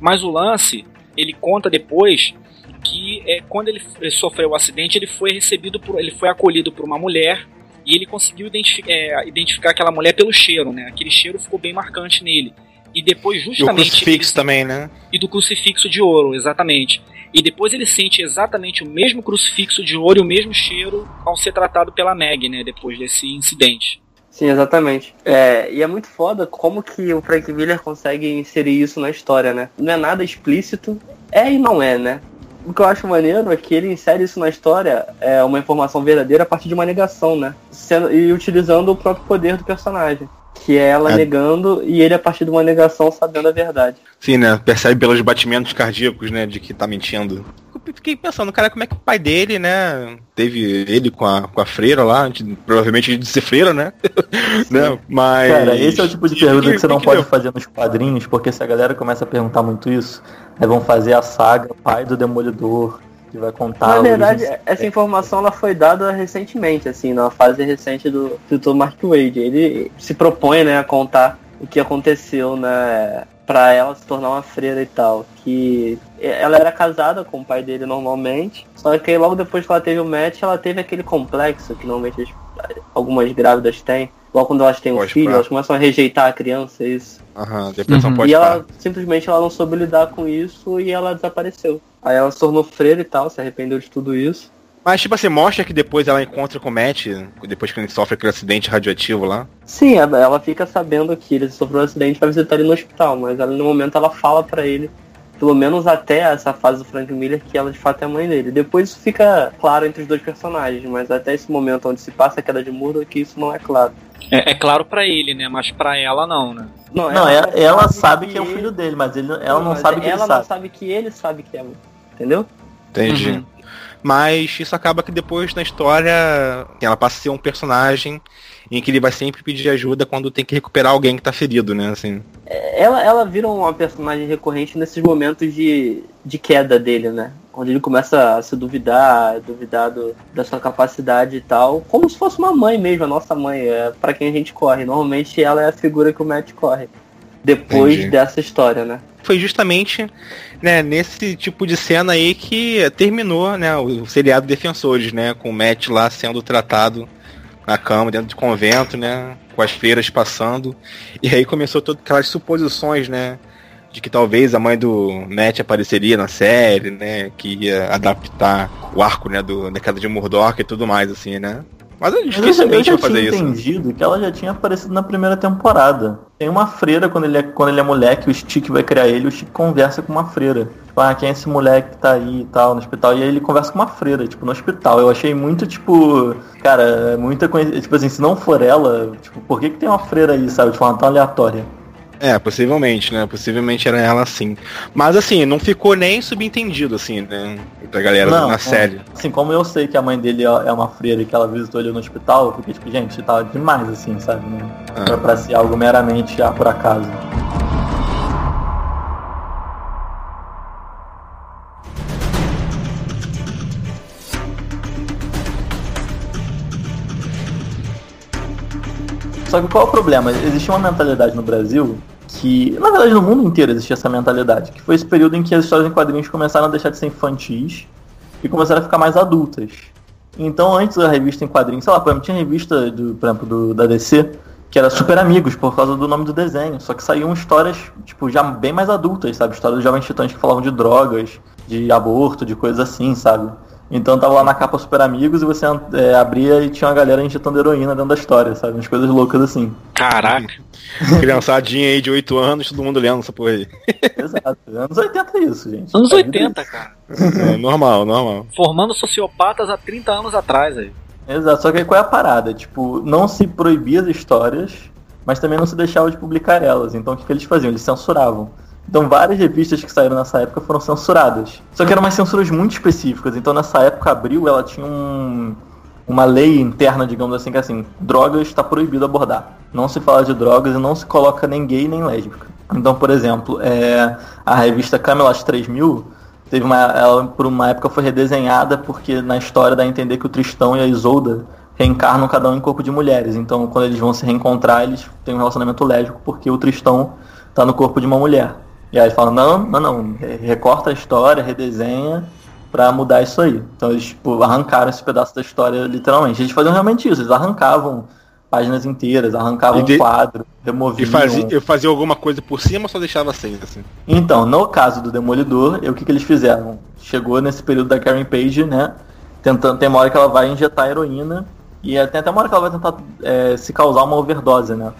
Mas o lance, ele conta depois que é, quando ele sofreu o acidente, ele foi recebido por, ele foi acolhido por uma mulher e ele conseguiu identificar, é, identificar aquela mulher pelo cheiro, né? Aquele cheiro ficou bem marcante nele. E depois, justamente. Do crucifixo ele... também, né? E do crucifixo de ouro, exatamente. E depois ele sente exatamente o mesmo crucifixo de ouro e o mesmo cheiro ao ser tratado pela Meg, né? Depois desse incidente. Sim, exatamente. É, e é muito foda como que o Frank Miller consegue inserir isso na história, né? Não é nada explícito, é e não é, né? O que eu acho maneiro é que ele insere isso na história, é uma informação verdadeira a partir de uma negação, né? Sendo, e utilizando o próprio poder do personagem. Que é ela é. negando e ele a partir de uma negação sabendo a verdade. Sim, né? Percebe pelos batimentos cardíacos, né? De que tá mentindo. Eu fiquei pensando, cara, como é que o pai dele, né? Teve ele com a, com a freira lá, provavelmente de ser freira, né? [laughs] né? Mas. Cara, esse é o tipo de pergunta que, que você não que pode deu? fazer nos quadrinhos, porque se a galera começa a perguntar muito isso, Aí vão fazer a saga Pai do Demolidor, que vai contar. Na verdade, essa informação ela foi dada recentemente, assim, na fase recente do Dr. Mark Wade. Ele se propõe, né, a contar o que aconteceu, né, para ela se tornar uma freira e tal. Que ela era casada com o pai dele normalmente, só que logo depois que ela teve o match, ela teve aquele complexo que normalmente algumas grávidas têm Logo quando elas têm um filho, elas começam a rejeitar a criança, é isso. Aham, depressão uhum. E ela simplesmente ela não soube lidar com isso e ela desapareceu. Aí ela se tornou freira e tal, se arrependeu de tudo isso. Mas, tipo assim, mostra que depois ela encontra com o Matt, depois que ele sofre aquele acidente radioativo lá. Sim, ela fica sabendo que ele sofreu um acidente para visitar ele no hospital, mas ela, no momento ela fala para ele pelo menos até essa fase do Frank Miller, que ela de fato é a mãe dele. Depois isso fica claro entre os dois personagens, mas até esse momento onde se passa a queda de Murdoch, que isso não é claro. É, é claro para ele, né? Mas para ela não, né? Não, ela, não, ela, ela sabe, que, é o filho dele, mas ele, ela não, não sabe que ela ele não sabe. sabe que ele sabe que é, entendeu? Entendi. Uhum. Mas isso acaba que depois na história ela passa a ser um personagem em que ele vai sempre pedir ajuda quando tem que recuperar alguém que tá ferido, né? Assim. Ela, ela vira uma personagem recorrente nesses momentos de, de queda dele, né? Onde ele começa a se duvidar, duvidar do, da sua capacidade e tal, como se fosse uma mãe mesmo, a nossa mãe, é para quem a gente corre. Normalmente ela é a figura que o Matt corre. Depois Entendi. dessa história, né? Foi justamente né, nesse tipo de cena aí que terminou né, o seriado Defensores, né? Com o Matt lá sendo tratado na cama, dentro de convento, né? Com as freiras passando. E aí começou todas aquelas suposições, né? De que talvez a mãe do Matt apareceria na série, né? Que ia adaptar o arco, né? Do, da queda de Murdoch e tudo mais, assim, né? Mas eu dificilmente eu vou fazer tinha isso. entendido que ela já tinha aparecido na primeira temporada. Tem uma freira, quando ele é, quando ele é moleque, o Stick vai criar ele, o Stick conversa com uma freira. Tipo, ah, quem é esse moleque que tá aí e tal, no hospital? E aí ele conversa com uma freira, tipo, no hospital. Eu achei muito, tipo, cara, muita coisa. Tipo assim, se não for ela, tipo, por que, que tem uma freira aí, sabe? De forma tão aleatória. É, possivelmente, né? Possivelmente era ela sim. Mas assim, não ficou nem subentendido, assim, né? Pra galera Não, na é. série. Assim, como eu sei que a mãe dele é uma freira e que ela visitou ele no hospital, eu fiquei tipo, gente, tá demais, assim, sabe? Né? Ah. Pra, pra ser algo meramente ah, por acaso. Só que qual é o problema? Existia uma mentalidade no Brasil que, na verdade, no mundo inteiro existia essa mentalidade, que foi esse período em que as histórias em quadrinhos começaram a deixar de ser infantis e começaram a ficar mais adultas. Então, antes da revista em quadrinhos, sei lá, por exemplo, tinha revista, do, por exemplo, do, da DC, que era Super Amigos, por causa do nome do desenho. Só que saíam histórias, tipo, já bem mais adultas, sabe? Histórias dos jovens titãs que falavam de drogas, de aborto, de coisas assim, sabe? Então tava lá na capa Super Amigos e você é, abria e tinha uma galera injetando heroína dentro da história, sabe? Umas coisas loucas assim. Caraca. [laughs] Criançadinha aí de 8 anos, todo mundo lendo essa porra aí. [laughs] Exato. Anos 80 é isso, gente. Anos A vida 80, cara. É, normal, normal. Formando sociopatas há 30 anos atrás aí. Exato, só que aí qual é a parada? Tipo, não se proibia as histórias, mas também não se deixava de publicar elas. Então o que, que eles faziam? Eles censuravam. Então várias revistas que saíram nessa época foram censuradas. Só que eram umas censuras muito específicas. Então nessa época, Abril, ela tinha um, uma lei interna, digamos assim, que é assim, drogas está proibido abordar. Não se fala de drogas e não se coloca nem gay nem lésbica. Então, por exemplo, é, a revista Camelot 3000 teve uma, ela por uma época foi redesenhada porque na história dá a entender que o Tristão e a Isolda reencarnam cada um em corpo de mulheres. Então, quando eles vão se reencontrar, eles têm um relacionamento lésbico porque o Tristão tá no corpo de uma mulher. E aí falam, não, não, não, re- recorta a história, redesenha pra mudar isso aí. Então eles tipo, arrancaram esse pedaço da história literalmente. Eles faziam realmente isso, eles arrancavam páginas inteiras, arrancavam E de- um quadro, E removiam. fazia, eu fazia alguma coisa por cima ou só deixava sem, assim? Então, no caso do Demolidor, o que, que eles fizeram? Chegou nesse período da Karen Page, né? Tentando, tem uma hora que ela vai injetar heroína e é- tem até uma hora que ela vai tentar é, se causar uma overdose, né?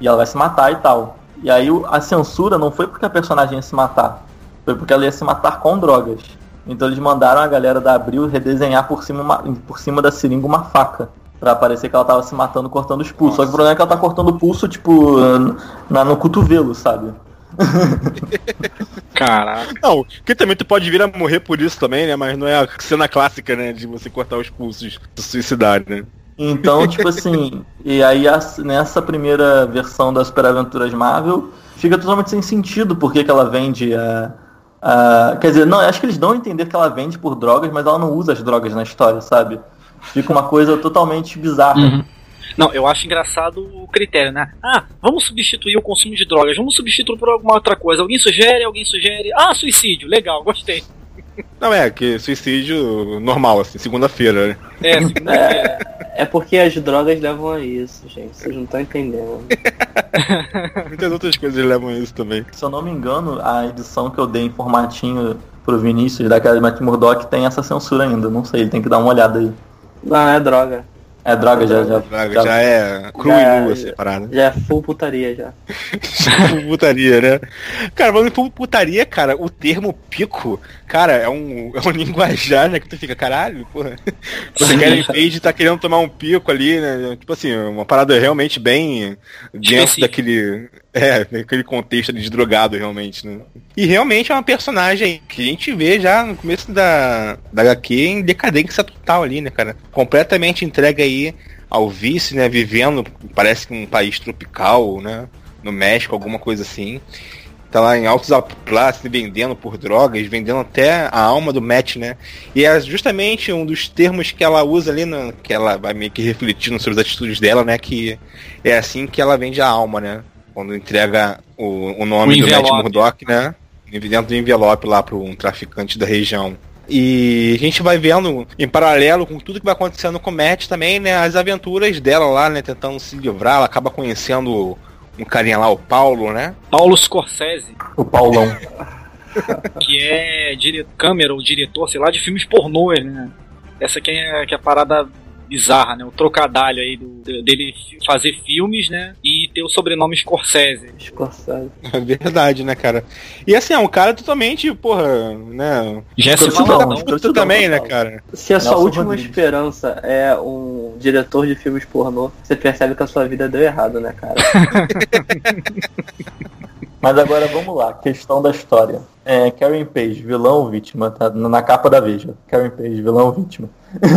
E ela vai se matar e tal. E aí a censura não foi porque a personagem ia se matar, foi porque ela ia se matar com drogas. Então eles mandaram a galera da Abril redesenhar por cima, uma- por cima da seringa uma faca. Pra parecer que ela tava se matando cortando os pulsos. Só que o problema é que ela tá cortando o pulso, tipo, na, no cotovelo, sabe? [laughs] Caraca. Não, que também tu pode vir a morrer por isso também, né? Mas não é a cena clássica, né? De você cortar os pulsos do suicidar, né? Então, tipo assim, e aí as- nessa primeira versão das Super Aventuras Marvel, fica totalmente sem sentido porque que ela vende a, a- Quer dizer, não, acho que eles dão a entender que ela vende por drogas, mas ela não usa as drogas na história, sabe? Fica uma coisa totalmente bizarra. Uhum. Não, eu acho engraçado o critério, né? Ah, vamos substituir o consumo de drogas, vamos substituir por alguma outra coisa. Alguém sugere, alguém sugere. Ah, suicídio, legal, gostei. Não, é, que suicídio normal, assim, segunda-feira, né? É, segunda-feira. É porque as drogas levam a isso, gente. Vocês não estão entendendo. [laughs] Muitas outras coisas levam a isso também. Se eu não me engano, a edição que eu dei em formatinho pro Vinícius daquela de Matt Murdock tem essa censura ainda. Não sei, ele tem que dar uma olhada aí. Não, é droga. É droga, já. já, Já, já é cru Já- e nu, assim, parada. Já é full putaria já. [laughs] putaria, né? Cara, falando em putaria, cara, o termo pico, cara, é um, é um [laughs] linguajar, né? Que tu fica, caralho, porra. Você quer page tá querendo tomar um pico ali, né? Tipo assim, uma parada realmente bem dentro daquele. [laughs] É, daquele contexto de drogado, realmente, né? E realmente é uma personagem que a gente vê já no começo da, da HQ em decadência total ali, né, cara? Completamente entregue aí ao vice, né? Vivendo, parece que um país tropical, né? No México, alguma coisa assim. Tá lá em altos aplás, se vendendo por drogas, vendendo até a alma do Matt, né? E é justamente um dos termos que ela usa ali, no, que ela vai meio que refletindo sobre as atitudes dela, né? Que é assim que ela vende a alma, né? Quando entrega o, o nome O do Matt. Murdock, né? Dentro do envelope lá para um traficante da região. E a gente vai vendo, em paralelo com tudo que vai acontecendo com Matt também, né? As aventuras dela lá, né? Tentando se livrar. Ela acaba conhecendo um carinha lá, o Paulo, né? Paulo Scorsese. O Paulão. [laughs] que é dire... câmera ou diretor, sei lá, de filmes pornôs, né? Essa aqui é, que é a parada bizarra, né? O trocadalho aí do, dele fazer filmes, né? E ter o sobrenome Scorsese. Scorsese. [laughs] É verdade, né, cara? E assim, é um cara totalmente, porra, né? Jesse Malandão também, né, cara? Se a sua Nelson última Rodrigues. esperança é um diretor de filmes pornô, você percebe que a sua vida deu errado, né, cara? [laughs] Mas agora vamos lá, questão da história. É, Karen Page, vilão ou vítima, tá na capa da Veja. Karen Page, vilão ou vítima.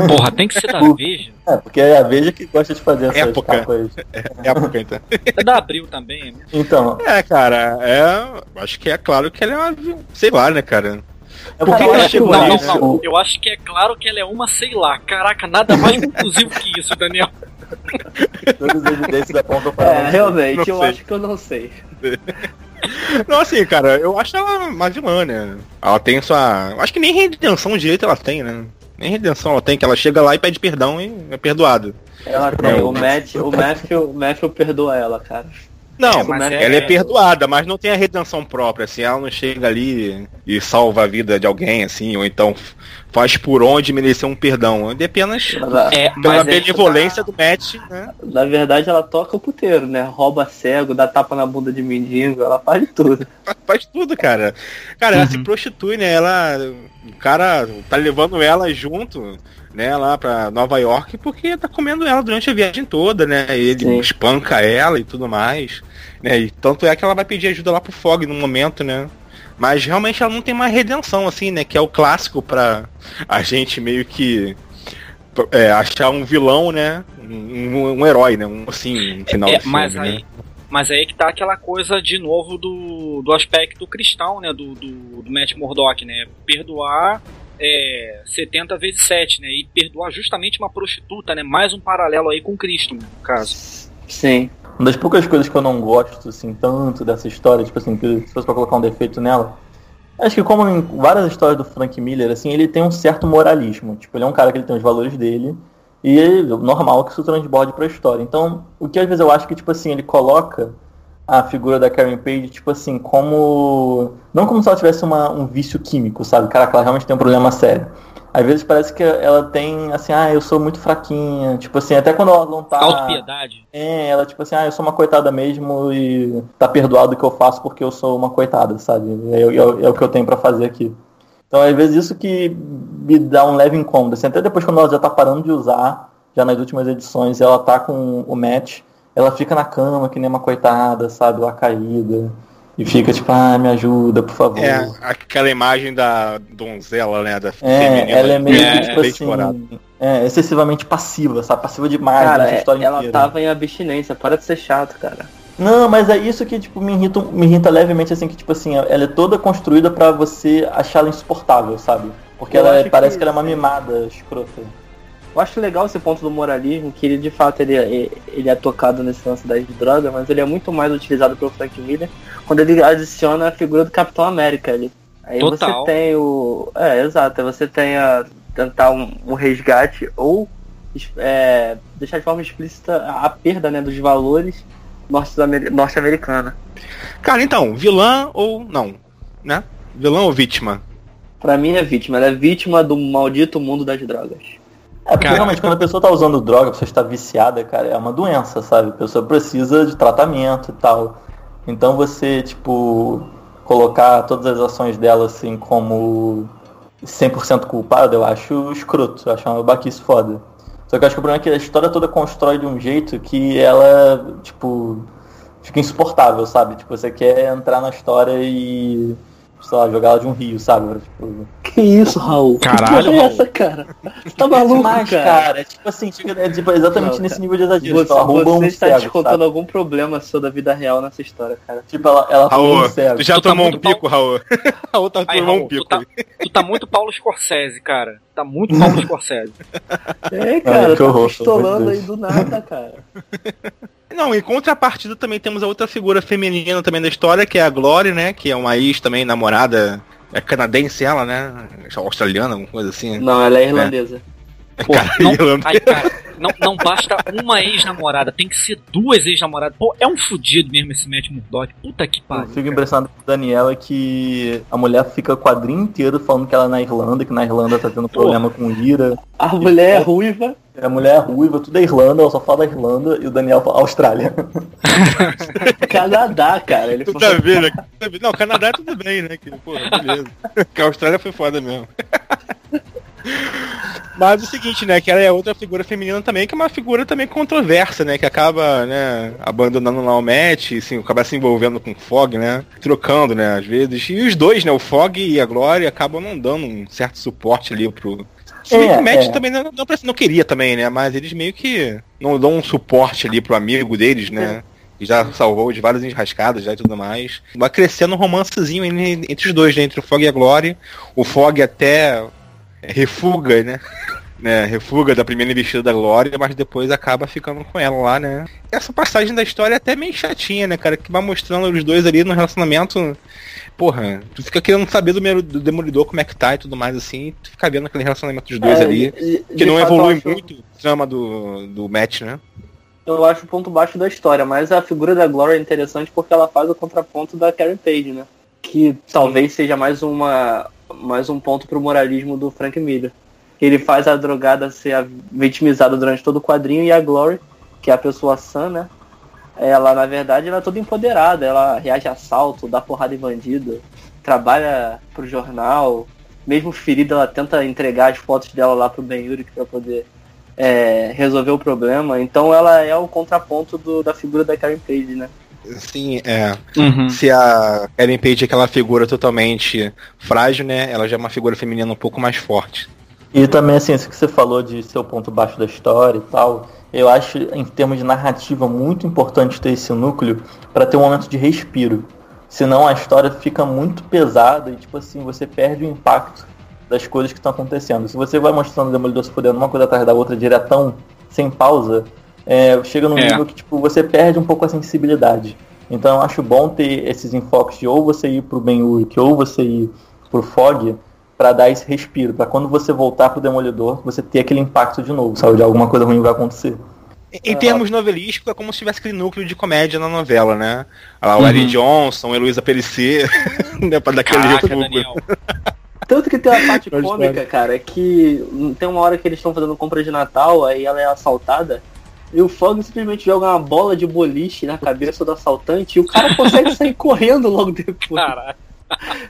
Porra, tem que ser da [laughs] Veja. É, porque é a Veja que gosta de fazer essas Época. capas. É a época, então. É da Abril também, né? Então, É, cara, é. Acho que é claro que ela é uma. Sei lá, né, cara? é Por que eu ela acho chegou que Não, não, não. Eu acho que é claro que ela é uma, sei lá. Caraca, nada mais conclusivo que isso, Daniel. Todas as evidências apontam para É, realmente, Não eu sei. acho que eu não sei. Não, assim, cara, eu acho ela uma vilã, né? Ela tem sua. eu Acho que nem redenção direito ela tem, né? Nem redenção ela tem, que ela chega lá e pede perdão e é perdoado. Ela tem, Não. o, Matt, o, Matthew, o Matthew perdoa ela, cara. Não, É, mas ela é- é perdoada, mas não tem a redenção própria, assim, ela não chega ali e salva a vida de alguém, assim, ou então faz por onde merecer um perdão. É apenas É, pela é benevolência do Matt, né? na verdade, ela toca o puteiro, né? Rouba cego, dá tapa na bunda de mendigo, ela faz tudo. [laughs] Faz- tudo, cara. Cara, ela Uhum. se prostitui, né? Ela. O cara tá levando ela junto, né, lá pra Nova York, porque tá comendo ela durante a viagem toda, né? Ele Sim. espanca ela e tudo mais. Né? E tanto é que ela vai pedir ajuda lá pro Fog no momento, né? Mas realmente ela não tem mais redenção, assim, né? Que é o clássico pra a gente meio que é, achar um vilão, né? Um, um- um herói, né? Um, assim, no final É, do filme, mas né? aí, mas aí que tá aquela coisa de novo do, do aspecto cristão, né? Do, do, do Matt Murdock, né? Perdoar é, 70 vezes 7, né? E perdoar justamente uma prostituta, né? Mais um paralelo aí com Cristo, né, no caso. Sim. Uma das poucas coisas que eu não gosto, assim, tanto dessa história, tipo assim, que se fosse pra colocar um defeito nela, acho que como em várias histórias do Frank Miller, assim, ele tem um certo moralismo. Tipo, ele é um cara que ele tem os valores dele, e é normal que isso transborde pra história. Então, o que às vezes eu acho que, tipo assim, ele coloca a figura da Karen Page, tipo assim, como. Não como se ela tivesse uma, um vício químico, sabe? Caraca, ela realmente tem um problema sério. Às vezes parece que ela tem, assim, ah, eu sou muito fraquinha. Tipo assim, até quando ela não tá. Autopiedade. É, ela tipo assim, ah, eu sou uma coitada mesmo e tá perdoado o que eu faço porque eu sou uma coitada, sabe? É, é- é o que eu tenho pra fazer aqui. Então, às vezes, isso que me dá um leve incômodo. Assim, até depois, quando ela já tá parando de usar, já nas últimas edições, ela tá com o match, ela fica na cama, que nem uma coitada, sabe? Lá caída. E fica tipo, ah, me ajuda, por favor. É, aquela imagem da donzela, né? Da É, ela é meio É, que, tipo bem assim, é, excessivamente passiva, sabe? Passiva demais Cara, nessa é- história ela inteira. tava em abstinência, para de ser chato, cara. Não, mas é isso que tipo me irrita, me irrita levemente assim que tipo assim, ela é toda construída pra você achar ela insuportável, sabe? Porque Eu ela é- parece que- que ela é uma mimada escrota. Eu acho legal esse ponto do moralismo, que ele de fato ele, é- ele é tocado nesse lance das drogas, mas ele é muito mais utilizado pelo Frank Miller quando ele adiciona a figura do Capitão América ali. Aí Total. você tem o. É, exato, aí você tem a tentar um, um resgate ou é, deixar de forma explícita a, perda né, dos valores norte-amer- norte-americana. Cara, então, vilã ou não? Né? Vilã ou vítima? Pra mim é vítima, ela é vítima do maldito mundo das drogas. É, porque Cara. realmente quando a pessoa tá usando droga, a pessoa está viciada, cara, é uma doença, sabe? A pessoa precisa de tratamento e tal. Então você, tipo, colocar todas as ações dela assim como 100% culpada, eu acho escroto, eu acho uma baquice foda. Só que eu acho que o problema é que a história toda constrói de um jeito que ela, tipo, fica insuportável, sabe? Tipo, você quer entrar na história e, sei lá, jogar ela de um rio, sabe? Tipo, Que isso, Raul? Caralho, que é essa, cara? Você tá maluco, Mas, cara? cara, é tipo assim, é tipo, exatamente Não, nesse cara. nível de exagero. Você, tipo, ela rouba um você está cego, descontando sabe? algum problema seu da vida real nessa história, cara. Tipo, ela, ela Raul, um cego. tu já Tu tá tomou um muito pico, Raul? [laughs] Raul tá tomando um Raul, tu pico. tá, tu tá muito Paulo Scorsese, cara. Tá muito Paulo [laughs] Scorsese. É, cara, que tá horror, pistolando aí do nada, cara. [laughs] Não, em contrapartida também temos a outra figura feminina também da história, que é a Glory, né? Que é uma ex também, namorada É canadense ela, né? Australiana, alguma coisa assim. né? Não, ela é irlandesa. Pô, não, ai, cara, não, não basta uma ex-namorada, tem que ser duas ex-namoradas. Pô, é um fudido mesmo esse Matt Murdock. Puta que Eu pariu. fico impressionado com o Daniel é que a mulher fica o quadrinho inteiro falando que ela é na Irlanda, que na Irlanda tá tendo problema com ira. A mulher é ruiva. A mulher é ruiva, tudo é Irlanda, ela só fala da Irlanda e o Daniel fala Austrália. [laughs] Canadá, cara. Ele Tudo falou, a ver, né? Não, Canadá tudo bem, né? Que, pô, beleza. [laughs] Que a Austrália foi foda mesmo. [laughs] Mas o seguinte, né? Que ela é outra figura feminina também, que é uma figura também controversa, né? Que acaba, né, abandonando lá o match, assim, acaba se envolvendo com o Fog, né? Trocando, né, às vezes. E os dois, né? O Fog e a Glória acabam não dando um certo suporte ali pro. Se bem É, que o Matt é. também não, não, não queria também, né? Mas eles meio que não dão um suporte ali pro amigo deles, né? que já salvou de várias enrascadas já e tudo mais. Vai crescendo um romancezinho en- entre os dois, né? Entre o Fog e a Glória. O Fog até refuga, né? né? Refuga da primeira investida da Glória, mas depois acaba ficando com ela lá, né? Essa passagem da história é até meio chatinha, né, cara? Que vai mostrando os dois ali no relacionamento. Porra, tu fica querendo saber do, meu- do Demolidor como é que tá e tudo mais assim, tu fica vendo aquele relacionamento dos dois É, ali. de- Que de não fato, evolui acho- muito o trama do, do match, né? Eu acho o ponto baixo da história, mas a figura da Gloria é interessante porque ela faz o contraponto da Karen Page, né? Que talvez seja mais uma mais um ponto pro moralismo do Frank Miller. Ele faz a drogada ser vitimizada durante todo o quadrinho e a Glory, que é a pessoa sã, né? Ela, na verdade, ela é toda empoderada, ela reage a assalto, dá porrada em bandido, trabalha pro jornal, mesmo ferida, ela tenta entregar as fotos dela lá pro Ben Urich pra poder é, resolver o problema. Então ela é o contraponto do- da figura da Karen Page, né? Sim, é. Uhum. Se a Ellen Page é aquela figura totalmente frágil, né? Ela já é uma figura feminina um pouco mais forte. E também, assim, isso que você falou de ser o ponto baixo da história e tal, eu acho, em termos de narrativa, muito importante ter esse núcleo para ter um momento de respiro. Senão a história fica muito pesada e, tipo assim, você perde o impacto das coisas que estão acontecendo. Se você vai mostrando o Demolidor se fudendo uma coisa atrás da outra diretão, sem pausa, é, chega num É. nível que, tipo, você perde um pouco a sensibilidade. Então eu acho bom ter esses enfoques de ou você ir pro Ben Urich ou você ir pro Fog, Pra dar esse respiro, pra quando você voltar pro Demolidor, você ter aquele impacto de novo, sabe? De alguma coisa ruim vai acontecer. Em, termos novelísticos, é como se tivesse aquele núcleo de comédia na novela, né? Olha lá, o Eric Johnson, Heloísa Pellicer, [laughs] né? Pra dar aquele. Daniel. [laughs] Tanto que tem uma parte cômica, cara, que tem uma hora que eles estão fazendo compra de Natal, aí ela é assaltada, e o Fog simplesmente joga uma bola de boliche na cabeça do assaltante e o cara consegue sair correndo logo depois. Caralho.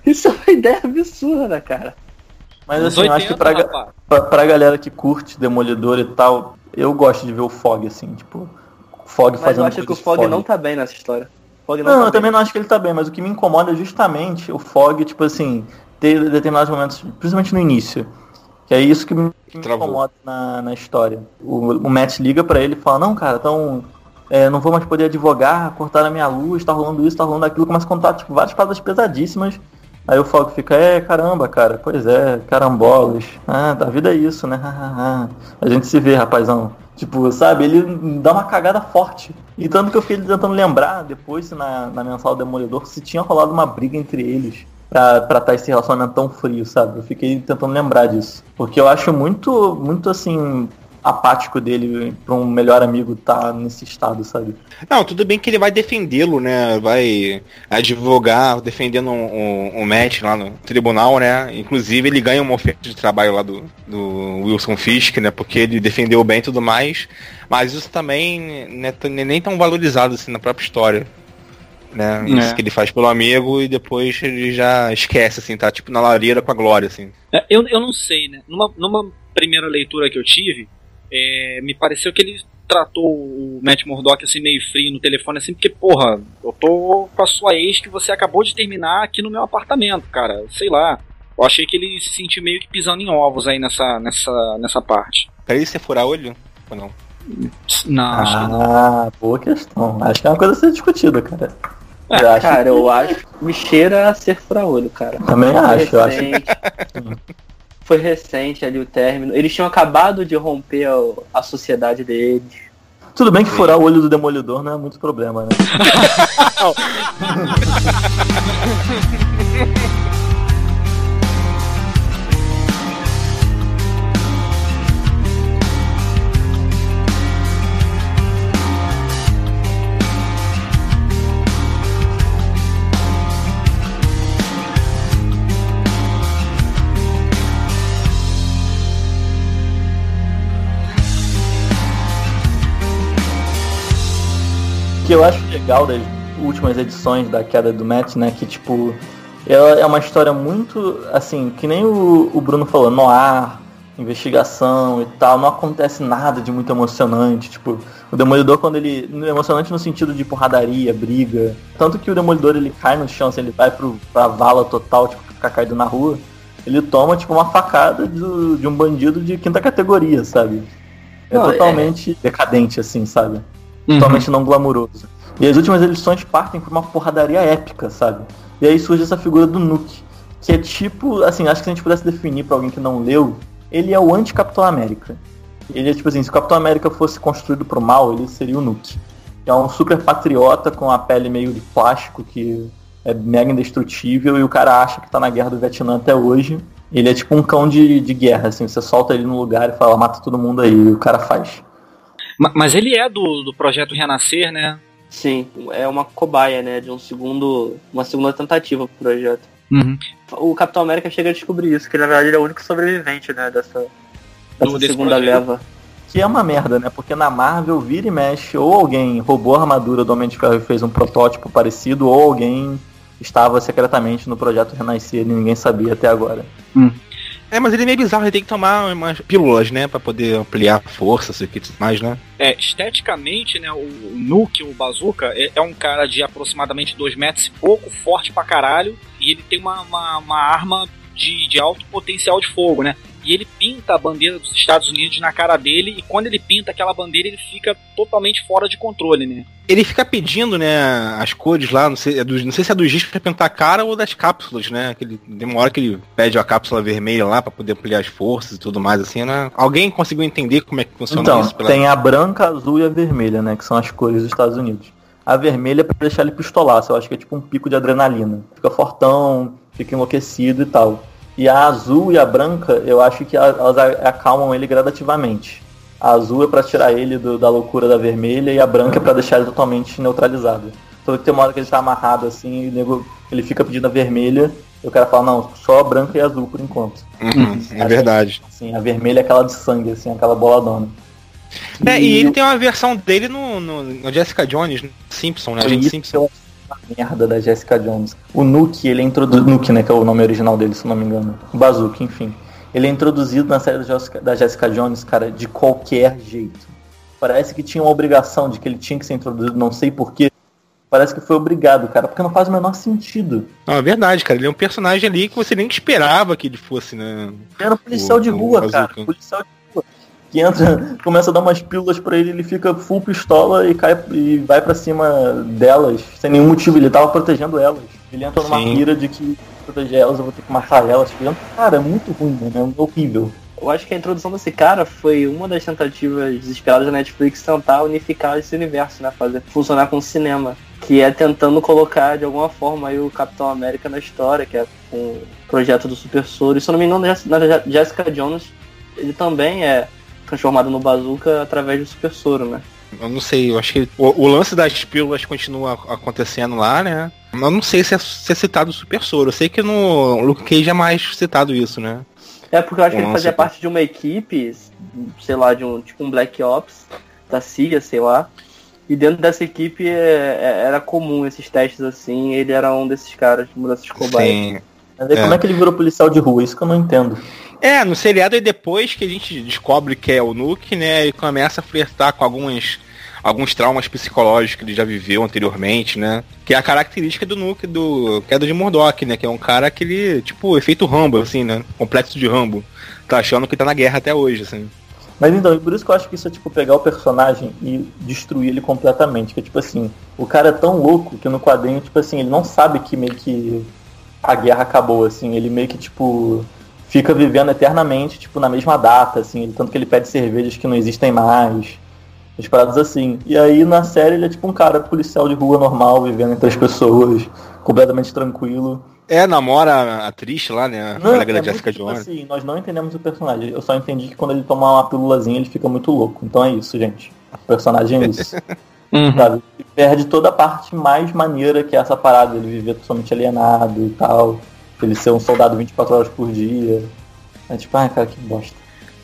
Isso é uma ideia absurda, cara. Mas assim, eu acho que 80, pra, rapaz. pra, pra galera que curte Demolidor e tal, eu gosto de ver o Fog, assim, tipo, o Fog Mas fazendo eu acho que o Fog Fog. não tá bem nessa história. Fog não, Não, tá eu bem. também não acho que ele tá bem, mas o que me incomoda é justamente o Fog, tipo assim, ter determinados momentos, principalmente no início. Que é isso que me, Travou. incomoda na, na história. O, o Matt liga pra ele e fala, não, cara, então. é, não vou mais poder advogar, cortar a minha luz, tá rolando isso, tá rolando aquilo, começa a contar tipo, várias paradas pesadíssimas. Aí o Fog fica, é, caramba, cara, pois é, carambolas. Ah, a vida é isso, né? a gente se vê, rapazão. Tipo, sabe, ele dá uma cagada forte. E tanto que eu fiquei tentando lembrar depois na, na mensal Demolidor se tinha rolado uma briga entre eles pra tratar esse relacionamento tão frio, sabe? Eu fiquei tentando lembrar disso. Porque eu acho muito, muito assim, apático dele pra um melhor amigo tá nesse estado, sabe? Não, tudo bem que ele vai defendê-lo, né? Vai advogar, defendendo um, um, um match lá no tribunal, né? Inclusive ele ganha uma oferta de trabalho lá do, do Wilson Fisk, né? Porque ele defendeu bem e tudo mais. Mas isso também né, t- nem tão valorizado assim na própria história. Né? Isso É. que ele faz pelo amigo e depois ele já esquece, assim, tá tipo na lareira com a glória, assim. É, Eu, eu não sei, né? Numa, numa primeira leitura que eu tive, é, me pareceu que ele tratou o Matt Murdock assim meio frio no telefone, assim, porque, porra, eu tô com a sua ex que você acabou de terminar aqui no meu apartamento, cara. Sei lá. Eu achei que ele se sentiu meio que pisando em ovos aí nessa, nessa, nessa parte. Ele você furar olho? Ou não? Não, acho que não. Ah, boa questão. Acho que é uma coisa a ser discutida, cara. Eu acho Cara, eu acho que me cheira a ser fura-olho, cara. Também Foi acho, eu acho. recente. Foi recente ali o término. Eles tinham acabado de romper a, a sociedade deles. Tudo bem que furar o olho do demolidor não é muito problema, né? [laughs] que eu acho legal das últimas edições da queda do Matt, né? Que tipo, ela é uma história muito assim, que nem o, o Bruno falou, no ar, investigação e tal, não acontece nada de muito emocionante. Tipo, o Demolidor, quando ele. Emocionante no sentido de porradaria, briga. Tanto que o Demolidor ele cai no chão, assim, ele vai pro, pra vala total, tipo, ficar caído na rua. Ele toma, tipo, uma facada do, de um bandido de quinta categoria, sabe? É não, totalmente é... decadente, assim, sabe? Uhum. Totalmente não glamuroso. E as últimas edições partem por uma porradaria épica, sabe? E aí surge essa figura do Nuke. Que é tipo, assim, acho que se a gente pudesse definir para alguém que não leu, ele é o anti-Capitão América. Ele é tipo assim, se o Capitão América fosse construído pro mal, ele seria o Nuke. É um super patriota com a pele meio de plástico que é mega indestrutível e o cara acha que tá na guerra do Vietnã até hoje. Ele é tipo um cão de, de guerra, assim, você solta ele no lugar e fala, mata todo mundo aí, e o cara faz. Mas ele é do, do projeto Renascer, né? Sim, é uma cobaia, né? De um segundo. uma segunda tentativa pro projeto. Uhum. O Capitão América chega a descobrir isso, que na verdade ele é o único sobrevivente, né, dessa, dessa segunda leva. Que é uma merda, né? Porque na Marvel vira e mexe, ou alguém roubou a armadura do Homem de Ferro e fez um protótipo parecido, ou alguém estava secretamente no projeto Renascer e ninguém sabia até agora. Hum. É, mas ele é meio bizarro, ele tem que tomar umas pílulas, né? Pra poder ampliar a força, sei que mais, né? É, esteticamente, né? O Nuke, o Bazooka, é, é um cara de aproximadamente 2 metros e pouco, forte pra caralho, e ele tem uma, uma, uma arma de, de alto potencial de fogo, né? E ele pinta a bandeira dos Estados Unidos na cara dele, e quando ele pinta aquela bandeira, ele fica totalmente fora de controle, né? Ele fica pedindo, né, as cores lá, não sei, é do, não sei se é dos discos pra pintar a cara ou das cápsulas, né? Que ele, tem uma hora que ele pede a cápsula vermelha lá para poder ampliar as forças e tudo mais, assim, né? Alguém conseguiu entender como é que funciona então, isso? Pela... tem a branca, a azul e a vermelha, né? Que são as cores dos Estados Unidos. A vermelha é pra deixar ele pistolar, eu acho que é tipo um pico de adrenalina. Fica fortão, fica enlouquecido e tal. E a azul e a branca, eu acho que elas acalmam ele gradativamente. A azul é para tirar ele do, da loucura da vermelha e a branca é para deixar ele totalmente neutralizado. Então tem uma hora que ele tá amarrado assim, e nego, ele fica pedindo a vermelha, e o cara fala, não, só a branca e a azul por enquanto. Uhum, é verdade. Assim, a vermelha é aquela de sangue, assim, aquela boladona. É, e, e ele tem uma versão dele no, no, no Jessica Jones, no Simpson, né? A gente Simpson merda da Jessica Jones. O Nuke, ele é introduzido. Nuke, né? Que é o nome original dele, se não me engano. O Bazooka, enfim. Ele é introduzido na série da Jessica Jones, cara, de qualquer jeito. Parece que tinha uma obrigação de que ele tinha que ser introduzido, não sei porquê. Parece que foi obrigado, cara, porque não faz o menor sentido. Não, é verdade, cara. Ele é um personagem ali que você nem esperava que ele fosse, né? Ele era um policial o, de rua, cara. Policial de que entra, [laughs] começa a dar umas pílulas para ele, ele fica full pistola e cai e vai para cima delas sem nenhum motivo. Ele tava protegendo elas. Ele entra numa Sim. pira de que proteger elas, eu vou ter que matar elas. Cara, é muito ruim, né? É horrível. Eu acho que a introdução desse cara foi uma das tentativas desesperadas da Netflix tentar unificar esse universo, né? Fazer funcionar com o cinema. Que é tentando colocar de alguma forma aí o Capitão América na história, que é com o projeto do Super Soro. E se eu não me engano, na Jessica Jones, ele também é transformado no Bazooka através do Super Soro, né? Eu não sei, eu acho que o, o, lance das pílulas continua acontecendo lá, né? Mas eu não sei se é, se é citado o Super Soro. Eu sei que no Luke Cage é mais citado isso, né? É porque eu acho o que ele fazia parte de uma equipe, sei lá, de um tipo um Black Ops da CIA, sei lá. E dentro dessa equipe é, é, era comum esses testes assim, ele era um desses caras, uma dessas cobaias. Sim. Mas aí, é. como é que ele virou policial de rua? Isso que eu não entendo. É, no seriado é depois que a gente descobre que é o Nuke, né? E começa a flertar com alguns, alguns traumas psicológicos que ele já viveu anteriormente, né? Que é a característica do Nuke do Queda de Murdoch, né? Que é um cara que ele, tipo, efeito Rambo, assim, né? Complexo de Rambo. Tá achando que tá na guerra até hoje, assim. Mas então, por isso que eu acho que isso é tipo pegar o personagem e destruir ele completamente. Que é tipo assim, o cara é tão louco que no quadrinho, tipo assim, ele não sabe que meio que a guerra acabou, assim, ele meio que tipo fica vivendo eternamente, tipo, na mesma data, assim, tanto que ele pede cervejas que não existem mais, as paradas assim. E aí na série ele é tipo um cara policial de rua normal, vivendo entre as pessoas, completamente tranquilo. É, namora a triste lá, né? A não, colega é da Jessica tipo Jones. Assim, nós não entendemos o personagem. Eu só entendi que quando ele tomar uma pílulazinha ele fica muito louco. Então é isso, gente. O personagem é isso. [laughs] uhum. Sabe? E perde toda a parte mais maneira que é essa parada, ele viver totalmente alienado e tal ele ser um soldado 24 horas por dia. É tipo, ai cara, que bosta.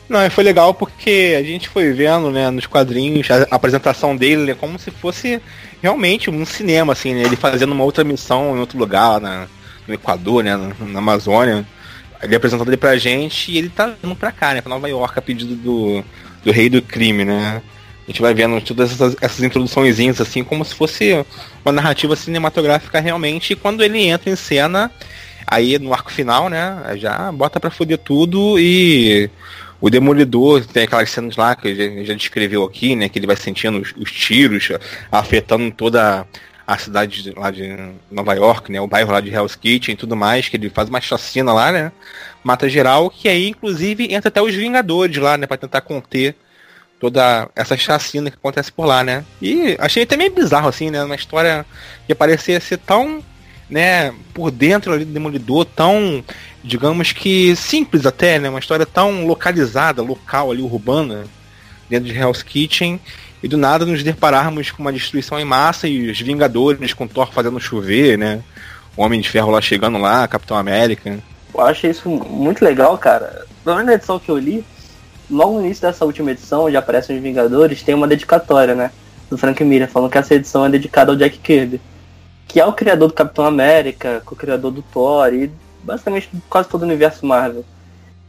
Não, foi legal porque a gente foi vendo, né, nos quadrinhos, a apresentação dele é como se fosse realmente um cinema, assim, né? Ele fazendo uma outra missão em outro lugar, na, no Equador, né, na, Amazônia. Ele apresentando ele pra gente e ele tá vindo pra cá, né, pra Nova York, a pedido do, do rei do crime, né? A gente vai vendo todas essas, essas assim, como se fosse uma narrativa cinematográfica realmente. E quando ele entra em cena, aí no arco final, né, já bota pra foder tudo e o Demolidor tem aquelas cenas lá que já, já descreveu aqui, né? Que ele vai sentindo os, os, tiros afetando toda a cidade lá de Nova York, né? O bairro lá de Hell's Kitchen e tudo mais, que ele faz uma chacina lá, né? Mata geral, que aí inclusive entra até os Vingadores lá, né? Pra tentar conter toda essa chacina que acontece por lá, né? E achei meio bizarro, assim, né? Uma história que parecia ser tão, né, por dentro ali do Demolidor, tão digamos que simples até, né? Uma história tão localizada, local ali, urbana, dentro de Hell's Kitchen, e do nada nos depararmos com uma destruição em massa e os Vingadores com Thor fazendo chover, né? O Homem de Ferro lá chegando lá, Capitão América. Eu achei isso muito legal, cara. Pelo na edição que eu li, logo no início dessa última edição, onde aparecem os Vingadores, tem uma dedicatória, né? Do Frank Miller, falando que essa edição é dedicada ao Jack Kirby. Que é o criador do Capitão América, o criador do Thor e basicamente quase todo o universo Marvel.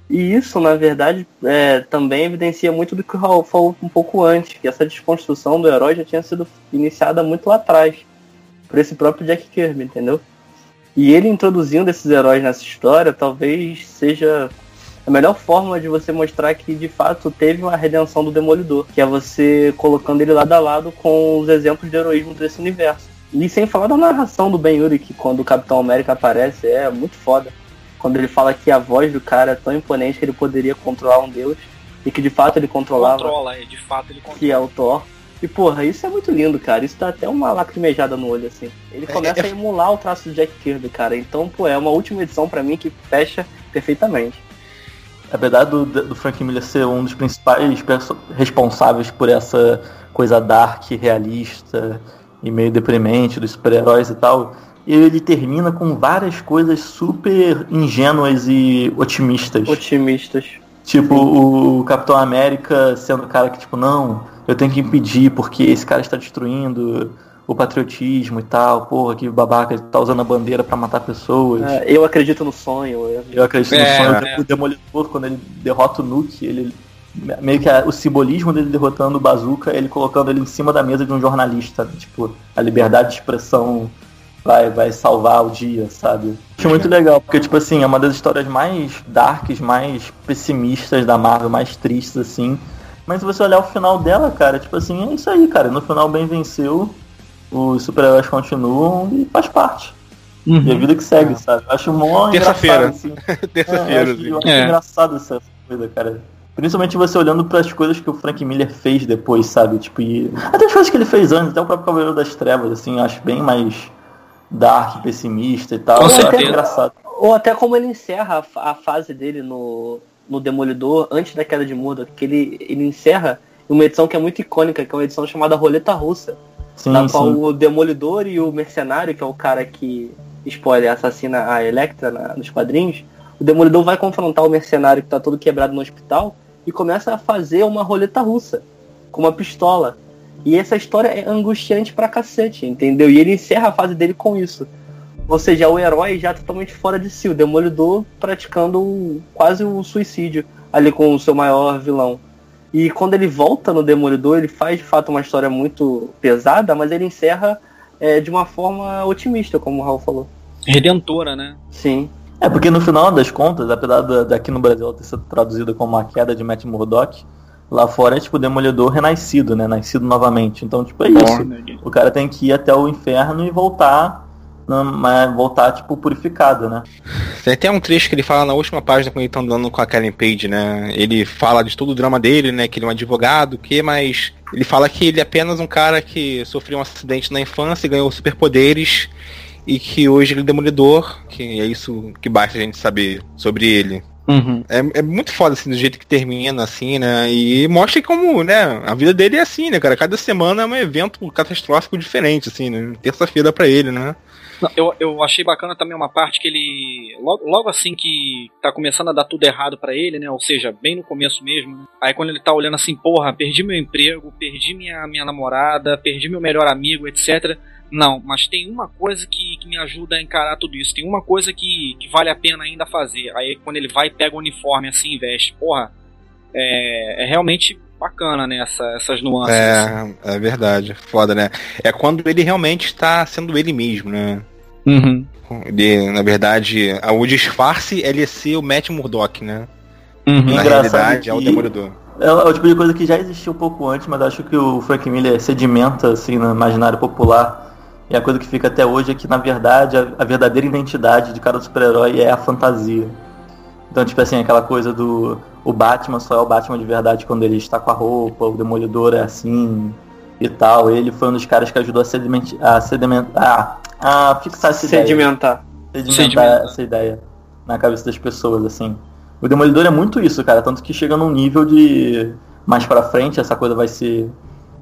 E isso, na verdade, é, também evidencia muito do que o Raul falou um pouco antes, que essa desconstrução do herói já tinha sido iniciada muito lá atrás, por esse próprio Jack Kirby, entendeu? E ele introduzindo esses heróis nessa história talvez seja a melhor forma de você mostrar que de fato teve uma redenção do Demolidor, que é você colocando ele lado a lado com os exemplos de heroísmo desse universo. E sem falar da narração do Ben Yuri, que quando o Capitão América aparece é muito foda. Quando ele fala que a voz do cara é tão imponente que ele poderia controlar um deus. E que de fato ele controlava. Controla, é, de fato ele controla. Que é o Thor. E porra, isso é muito lindo, cara. Isso dá até uma lacrimejada no olho, assim. Ele é, começa é, é... a emular o traço do Jack Kirby, cara. Então, pô, é uma última edição para mim que fecha perfeitamente. Apesar do, do Frank Miller ser um dos principais responsáveis por essa coisa dark, realista, e meio deprimente dos super-heróis e tal. E ele termina com várias coisas super ingênuas e otimistas. Otimistas. Tipo, o Capitão América sendo o cara que, tipo, não, eu tenho que impedir porque esse cara está destruindo o patriotismo e tal, porra, que babaca, ele tá usando a bandeira para matar pessoas. É, eu acredito no sonho. Eu, acredito é, no sonho. É. O Demolidor, quando ele derrota o Nuke, ele meio que a, o simbolismo dele derrotando o Bazooka, ele colocando ele em cima da mesa de um jornalista. Tipo, a liberdade de expressão vai, vai salvar o dia, sabe? Acho muito legal, porque, tipo assim, é uma das histórias mais darks, mais pessimistas da Marvel, mais tristes, assim. Mas se você olhar o final dela, cara, tipo assim, é isso aí, cara. No final, bem venceu, os super-heróis continuam e faz parte. Uhum. E a vida que segue, sabe? Eu acho mó Terça-feira. Assim. [laughs] Terça-feira. É, eu acho, eu acho é. engraçado essa coisa, cara. Principalmente você olhando para as coisas que o Frank Miller fez depois, sabe? Tipo, e... até as coisas que ele fez antes, até o próprio Cavaleiro das Trevas, assim, eu acho bem mais dark, pessimista e tal. Com certeza. engraçado. Ou até como ele encerra a, a, fase dele no, no Demolidor, antes da queda de Murdoch, que ele, ele encerra uma edição que é muito icônica, que é uma edição chamada Roleta Russa. Sim, na qual o Demolidor e o Mercenário, que é o cara que, spoiler, assassina a Electra na, nos quadrinhos, o Demolidor vai confrontar o Mercenário que tá todo quebrado no hospital e começa a fazer uma roleta russa com uma pistola. E essa história é angustiante pra cacete, entendeu? E ele encerra a fase dele com isso. Ou seja, o herói já totalmente fora de si, o Demolidor praticando quase o suicídio ali com o seu maior vilão. E quando ele volta no Demolidor, ele faz de fato uma história muito pesada, mas ele encerra é, de uma forma otimista, como o Raul falou. Redentora, né? Sim. É, porque no final das contas, apesar daqui no Brasil ter sido traduzida como a queda de Matt Murdock, lá fora é tipo Demolidor renascido, né? Nascido novamente. Então, tipo, é isso. O cara tem que ir até o inferno e voltar, mas voltar, tipo, purificado, né? Tem até um trecho que ele fala na última página quando ele tá andando com a Karen Page, né? Ele fala de todo o drama dele, né? Que ele é um advogado, que, mas ele fala que ele é apenas um cara que sofreu um acidente na infância e ganhou superpoderes e que hoje ele é demolidor, que é isso que basta a gente saber sobre ele. Uhum. É, é muito foda, assim, do jeito que termina, assim, né? E mostra como, né, a vida dele é assim, né, cara? Cada semana é um evento catastrófico diferente, assim, né? Terça-feira para ele, né? Eu, eu achei bacana também uma parte que ele. Logo, logo assim que que tá começando a dar tudo errado para ele, né? Ou seja, bem no começo mesmo. Né? Aí quando ele tá olhando assim, porra, perdi meu emprego, perdi minha, minha namorada, perdi meu melhor amigo, etc. Não, mas tem uma coisa que, que me ajuda a encarar tudo isso. Tem uma coisa que, que vale a pena ainda fazer. Aí quando ele vai, pega o uniforme assim e veste. Porra, é, é realmente bacana, né? Essa, essas nuances. É, é verdade. Foda, né? É quando ele realmente está sendo ele mesmo, né? Uhum. Ele, na verdade, o disfarce é ele ser o Matt Murdock, né? Uhum. Na Engraçado realidade, que é o Demolidor. É, é o tipo de coisa que já existia um pouco antes, mas acho que o Frank Miller sedimenta assim no imaginário popular. E a coisa que fica até hoje é que, na verdade, a, a verdadeira identidade de cada super-herói é a fantasia. Então, tipo assim, aquela coisa do o Batman só é o Batman de verdade quando ele está com a roupa, o Demolidor é assim e tal. Ele foi um dos caras que ajudou a sedimentar, a, sedimentar, a fixar essa Sedimentar. ideia. Sedimentar Sedimentar. essa ideia na cabeça das pessoas, assim. O Demolidor é muito isso, cara, tanto que chega num nível de mais pra frente essa coisa vai ser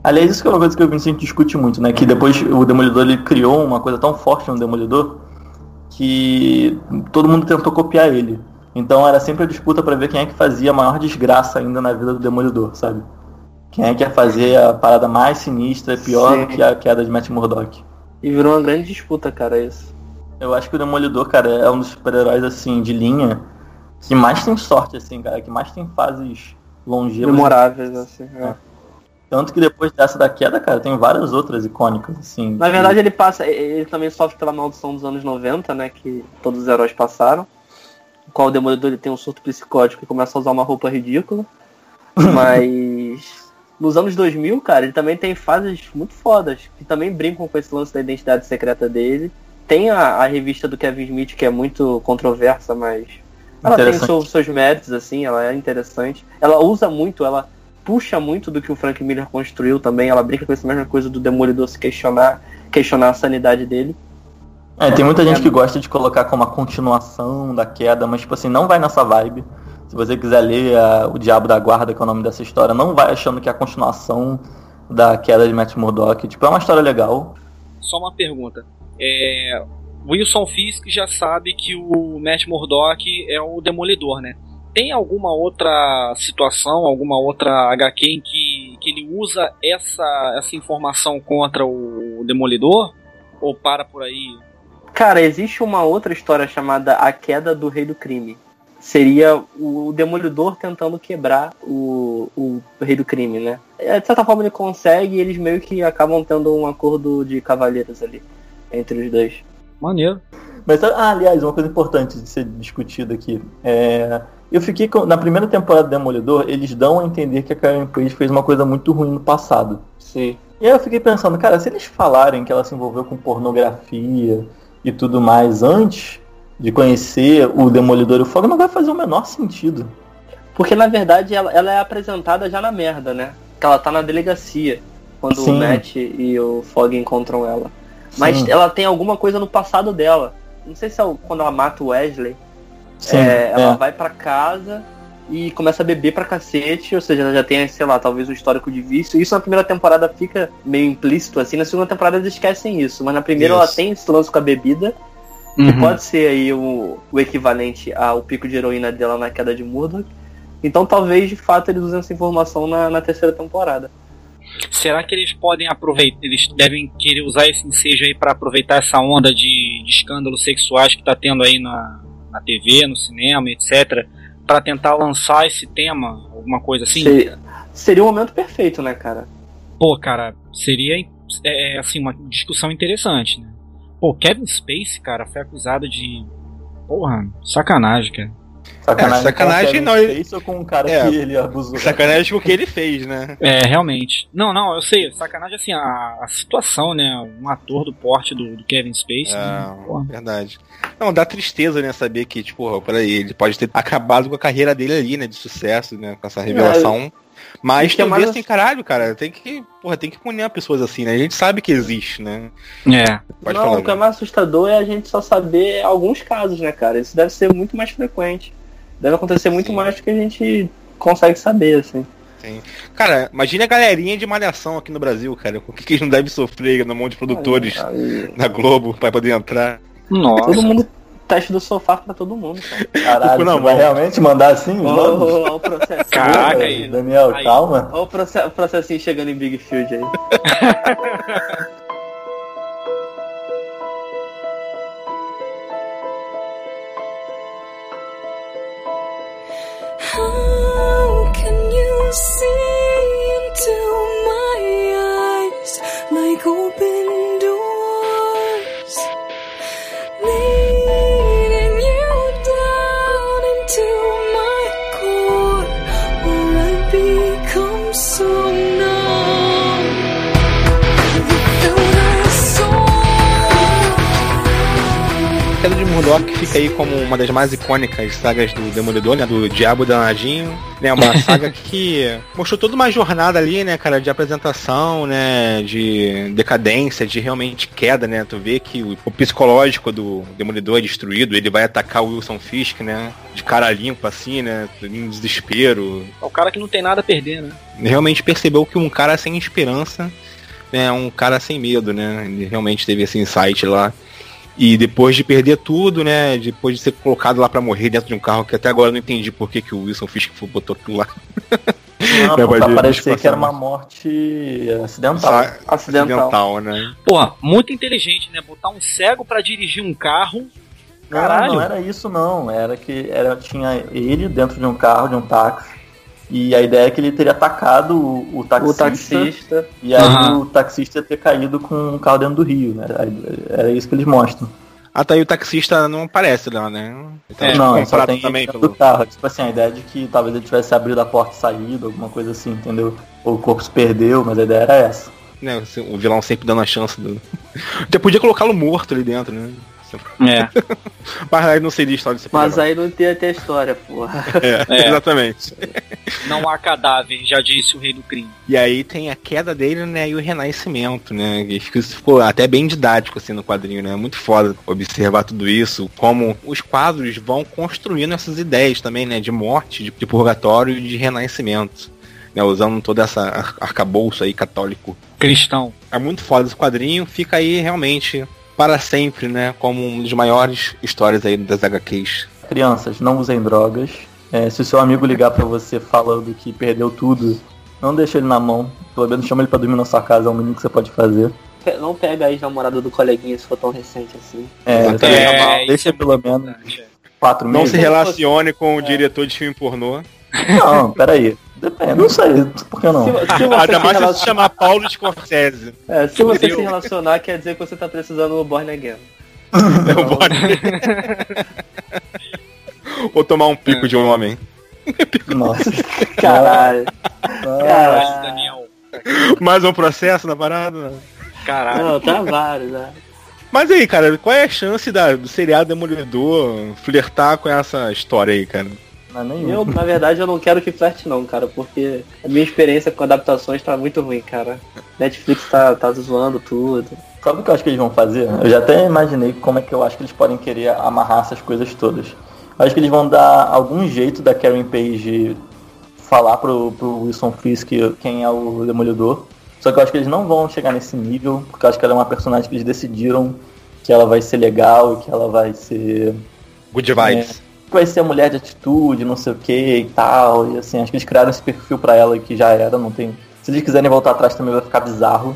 Aliás, isso que é uma coisa que o Vincent discute muito, né? Que depois o Demolidor ele criou uma coisa tão forte no Demolidor que todo mundo tentou copiar ele. Então era sempre a disputa pra ver quem é que fazia a maior desgraça ainda na vida do Demolidor, sabe? Quem é que ia fazer a parada mais sinistra e pior Sim. do que a queda de Matt Murdock. E virou uma grande disputa, cara, isso. Eu acho que o Demolidor, cara, é um dos super-heróis, assim, de linha que mais tem sorte, assim, cara, que mais tem fases longevas. Memoráveis, assim. é. Tanto que depois dessa da queda, cara, tem várias outras icônicas, assim. Na verdade, ele passa. Ele também sofre pela maldição dos anos 90, né? Que todos os heróis passaram. O qual o Demolidor ele tem um surto psicótico e começa a usar uma roupa ridícula. [laughs] Mas. Nos anos 2000, cara, ele também tem fases muito fodas. Que também brincam com esse lance da identidade secreta dele. Tem a, a revista do Kevin Smith, que é muito controversa, mas. Ela tem seus, seus méritos, assim, ela é interessante. Ela usa muito, ela puxa muito do que o Frank Miller construiu também. Ela brinca com essa mesma coisa do Demolidor se questionar, questionar a sanidade dele. É, tem muita gente É. que gosta de colocar como a continuação da queda, mas, tipo assim, não vai nessa vibe. Se você quiser ler a- O Diabo da Guarda, que é o nome dessa história, não vai achando que é a continuação da queda de Matt Murdock. Tipo, é uma história legal. Só uma pergunta. É, Wilson Fisk já sabe que o Matt Murdock é o Demolidor, né? Tem alguma outra situação, alguma outra HQ em que, que ele usa essa, essa informação contra o Demolidor? Ou para por aí? Cara, existe uma outra história chamada A Queda do Rei do Crime. Seria o Demolidor tentando quebrar o, o Rei do Crime, né? É, De certa forma ele consegue e eles meio que acabam tendo um acordo de cavalheiros ali entre os dois. Maneiro. Mas, ah, aliás, uma coisa importante de ser discutida aqui. É, eu fiquei com, na primeira temporada do Demolidor, eles dão a entender que a Karen Page fez uma coisa muito ruim no passado. Sim. E aí eu fiquei pensando, cara, se eles falarem que ela se envolveu com pornografia e tudo mais antes de conhecer o Demolidor e o Fogo, não vai fazer o menor sentido. Porque na verdade ela, ela é apresentada já na merda, né? Que ela tá na delegacia quando Sim. o Matt e o Fog encontram ela. Mas Sim. ela tem alguma coisa no passado dela. Não sei se é o- quando ela mata o Wesley. Sim, É, ela é. vai pra casa e começa a beber pra cacete, ou seja, ela já tem, sei lá, talvez um histórico de vício. Isso na primeira temporada fica meio implícito, assim, na segunda temporada eles esquecem isso, mas na primeira ela Isso. tem esse lance com a bebida, que pode ser aí o, o equivalente ao pico de heroína dela na queda de Murdoch. Então talvez de fato eles usem essa informação na, na terceira temporada. Será que eles podem aproveitar, eles devem querer usar esse ensejo aí para aproveitar essa onda de, de escândalos sexuais que tá tendo aí na, na TV, no cinema, etc, para tentar lançar esse tema, alguma coisa assim? Seria, seria o momento perfeito, né, cara? Pô, cara, seria é, assim uma discussão interessante, né? Pô, Kevin Space, cara, foi acusado de porra, sacanagem, cara. Sacanagem, É, sacanagem com o Kevin não, ou com um cara É. que ele abusou. Sacanagem com o que ele fez, né? É, realmente. Não, não, eu sei, sacanagem assim, a, a situação, né? Um ator do porte do, do Kevin Space. né? É, Porra. verdade. Não, dá tristeza, né, saber que, tipo, peraí, ele pode ter acabado com a carreira dele ali, né, de sucesso, né, com essa revelação. Mas é tem mais- assim, caralho, cara, tem que, porra, tem que punir pessoas assim, né? A gente sabe que existe, né? É. Pode não, falar. o que é mais assustador é a gente só saber alguns casos, né, cara? Isso deve ser muito mais frequente. Deve acontecer muito Sim. mais do que a gente consegue saber, assim. Cara, imagine a galerinha de malhação aqui no Brasil, cara. O que, que eles não devem sofrer no monte de produtores Aí, na Globo pra poder entrar. Nossa. todo mundo teste do sofá pra todo mundo, cara. Caralho, na você vai realmente mandar assim? Ó, o processo. Caraca, aí. Daniel, Aí. calma. Olha o proce- processinho chegando em Big Field aí. How can you see into my eyes like open Murdoch fica aí como uma das mais icônicas sagas do Demolidor, né? Do Diabo Danadinho. Né, uma [laughs] saga que mostrou toda uma jornada ali, né, cara, de apresentação, né, de decadência, de realmente queda, né? Tu vê que o, o psicológico do Demolidor é destruído, ele vai atacar o Wilson Fisk, né? De cara limpa, assim, né? Em desespero. É o cara que não tem nada a perder, né? Realmente percebeu que um cara sem esperança é um cara sem medo, né? Ele realmente teve esse insight lá. E depois de perder tudo, né? Depois de ser colocado lá pra morrer dentro de um carro, que até agora eu não entendi por que, que o Wilson Fisk foi- botou aquilo lá. Não, de- parecer deixa que era uma morte acidental. Sa- Acidental. né? Porra, muito inteligente, né? Botar um cego pra dirigir um carro. Não, Caralho. não era isso não. Era que era, tinha ele dentro de um carro, de um táxi. E a ideia é que ele teria atacado o, o taxista. O taxista. E aí Aham. o taxista ia ter caído com um carro dentro do rio. Né? Era isso que eles mostram. Ah, tá aí o taxista não aparece lá, né? Ele tá não, ele só tem também pelo... do carro. Tipo assim, a ideia de que talvez ele tivesse abrido a porta e saído, alguma coisa assim, entendeu? Ou o corpo se perdeu, mas a ideia era essa. né, o vilão sempre dando a chance do. [laughs] Até podia colocá-lo morto ali dentro, né? É. [laughs] Mas aí não seria história desse Mas programa. aí não tem até história, porra. É, [laughs] É. exatamente. Não há cadáver, já disse o rei do crime. E aí tem a queda dele, né, e o renascimento, né? E Isso ficou até bem didático assim no quadrinho, né? Muito foda observar tudo isso, como os quadros vão construindo essas ideias também, né? De morte, de, de purgatório e de renascimento. Né, usando toda essa ar- arcabouço aí católico. Cristão. É muito foda esse quadrinho, fica aí realmente para sempre, né? Como uma das maiores histórias aí das HQs. Crianças, não usem drogas. É, se o seu amigo ligar pra você falando que perdeu tudo, não deixa ele na mão. Pelo menos chama ele pra dormir na sua casa, é o mínimo que você pode fazer. Não pega a ex-namorada do coleguinha se for tão recente assim. É, Exatamente. É, isso deixa é pelo menos é. quatro Não meses. se relacione com o diretor de filme pornô. Não, peraí. Depende, não sei, por que não? Se, se você Ainda mais relaciona- se chamar Paulo Scorsese. é, se você Fudeu. se relacionar, quer dizer que você tá precisando do Born Again. É o bode. Ou tomar um pico de um homem. Nossa. [laughs] Caralho. Caralho. Daniel. [laughs] Mais um processo na parada? Caralho. Não, tá vários, né? Mas aí, cara, qual é a chance da, do seriado Demolidor flertar com essa história aí, cara? Não é nenhum. Eu, na verdade, eu não quero que flerte não, cara, porque a minha experiência com adaptações tá muito ruim, cara. Netflix tá, tá zoando tudo. Sabe o que eu acho que eles vão fazer? Eu já até imaginei como é que eu acho que eles podem querer amarrar essas coisas todas. Eu acho que eles vão dar algum jeito da Karen Page falar pro, pro Wilson Fisk quem é o Demolidor. Só que eu acho que eles não vão chegar nesse nível, porque eu acho que ela é uma personagem que eles decidiram que ela vai ser legal e que ela vai ser. Good vibes. Vai ser a mulher de atitude, não sei o que e tal. E assim, acho que eles criaram esse perfil pra ela que já era, não tem. Se eles quiserem voltar atrás também vai ficar bizarro.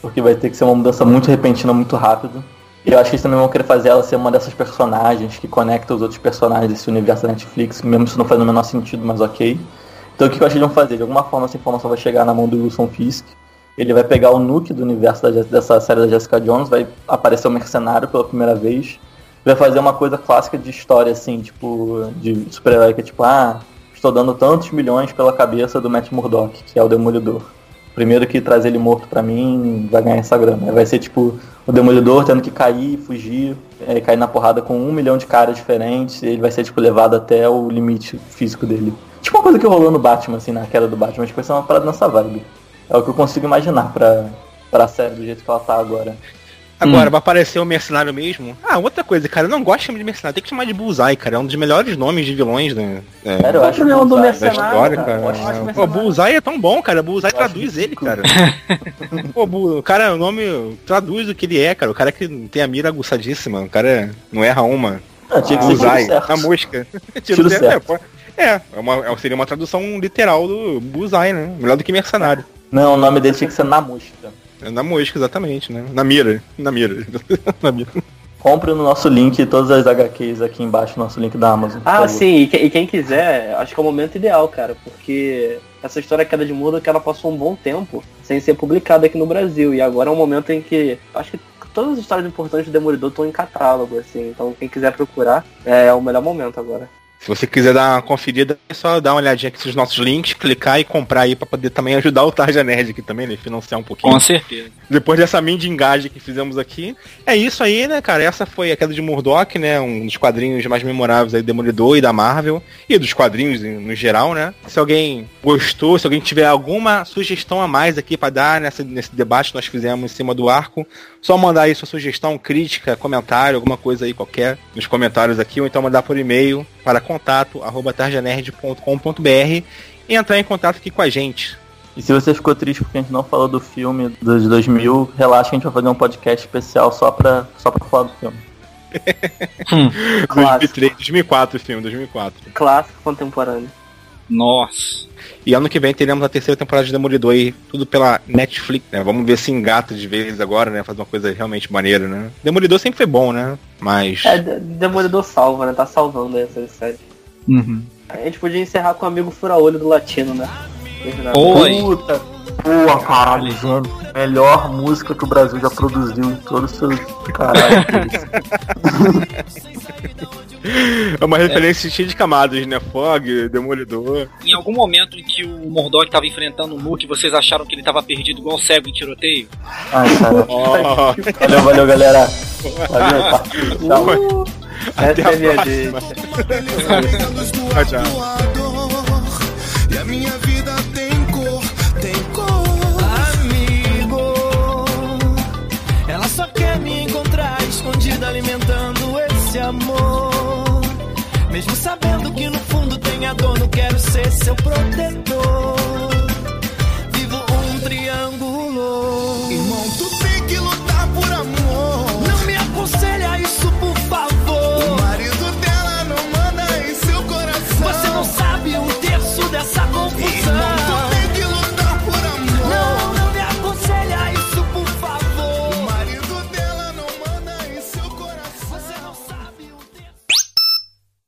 Porque vai ter que ser uma mudança muito repentina, muito rápido. E eu acho que eles também vão querer fazer ela ser uma dessas personagens que conecta os outros personagens desse universo da Netflix, mesmo se não faz o menor sentido, mas ok. Então o que eu acho que eles vão fazer? De alguma forma essa informação vai chegar na mão do Wilson Fisk. Ele vai pegar o nuke do universo da dessa série da Jessica Jones, vai aparecer o mercenário pela primeira vez. Vai fazer uma coisa clássica de história, assim, tipo, de super-herói, que é tipo, ah, estou dando tantos milhões pela cabeça do Matt Murdock, que é o Demolidor. Primeiro que traz ele morto pra mim vai ganhar essa grana. Vai ser tipo o Demolidor tendo que cair, fugir, é, cair na porrada com um milhão de caras diferentes, ele vai ser tipo levado até o limite físico dele. Tipo uma coisa que rolou no Batman, assim, na queda do Batman, que vai ser uma parada nessa vibe. É o que eu consigo imaginar pra, pra série do jeito que ela tá agora. Agora, vai aparecer o mercenário mesmo? Ah, outra coisa, cara, eu não gosto de chamar de mercenário, tem que chamar de Bullseye, cara. É um dos melhores nomes de vilões, né? É, Sério, eu Qual o acho problema do mercenário, história, cara? cara. Eu acho Pô. Bullseye é tão bom, cara. Bullseye Eu acho traduz ele, cara. [laughs] Pô, Bu- o cara, o nome traduz o que ele é, cara. O cara que tem a mira aguçadíssima, o cara não erra uma. Ah, tinha que ser tiro Bullseye, na mosca. [laughs] Tiro certo. certo. É, pô. É, uma, é- seria uma tradução literal do Bullseye, né? Melhor do que mercenário. Não, o nome dele tinha que ser Na Mosca. É na mosca, exatamente, né? Na mira. Na mira. [laughs] na mira. Compre no nosso link todas as HQs aqui embaixo, no nosso link da Amazon. Ah, sim, e, que- e quem quiser, acho que é o momento ideal, cara, porque essa história Queda de Murdoch, ela passou um bom tempo sem ser publicada aqui no Brasil, e agora é um momento em que, acho que todas as histórias importantes do Demolidor estão em catálogo, assim, então quem quiser procurar, é o melhor momento agora. Se você quiser dar uma conferida, é só dar uma olhadinha aqui nos nossos links, clicar e comprar aí pra poder também ajudar o Tarja Nerd aqui também, né? Financiar um pouquinho. Com certeza. Depois dessa mendigagem que fizemos aqui. É isso aí, né, cara? Essa foi a queda de Murdoch, né? Um dos quadrinhos mais memoráveis aí do Demolidor e da Marvel. E dos quadrinhos no geral, né? Se alguém gostou, se alguém tiver alguma sugestão a mais aqui pra dar nessa, nesse debate que nós fizemos em cima do arco, só mandar aí sua sugestão, crítica, comentário, alguma coisa aí qualquer nos comentários aqui, ou então mandar por e-mail para contato arroba tarjanerd.com.br e entrar em contato aqui com a gente. E se você ficou triste porque a gente não falou do filme dos 2000, relaxa que a gente vai fazer um podcast especial só pra, só pra falar do filme. [laughs] Clássico, 2003, 2004 o filme, 2004. clássico contemporâneo. Nossa. E ano que vem teremos a terceira temporada de Demolidor aí, tudo pela Netflix, né? Vamos ver se engata de vez agora, né? Fazer uma coisa realmente maneira, né? Demolidor sempre foi bom, né? Mas. É, De- Demolidor salva, né, tá salvando aí essa série. Uhum. A gente podia encerrar com o amigo fura-olho do latino, né? Oi. Puta! Pô, caralho, gênio. Melhor música que o Brasil já produziu em todos os seus. Caralho. [laughs] É uma referência cheia de camadas, né? Fog, Demolidor. Em algum momento em que o Murdoch tava enfrentando o Nuke, vocês acharam que ele tava perdido igual cego em tiroteio? Ai, cara. Ó, Valeu, valeu, galera. Valeu, partiu. Tchau. até Essa é a minha próxima. Tchau, tchau. E a minha vida tem cor, tem cor. Amigo, ela só quer me encontrar escondida, alimentando esse amor. Mesmo sabendo que no fundo tem a dor, não quero ser seu protetor.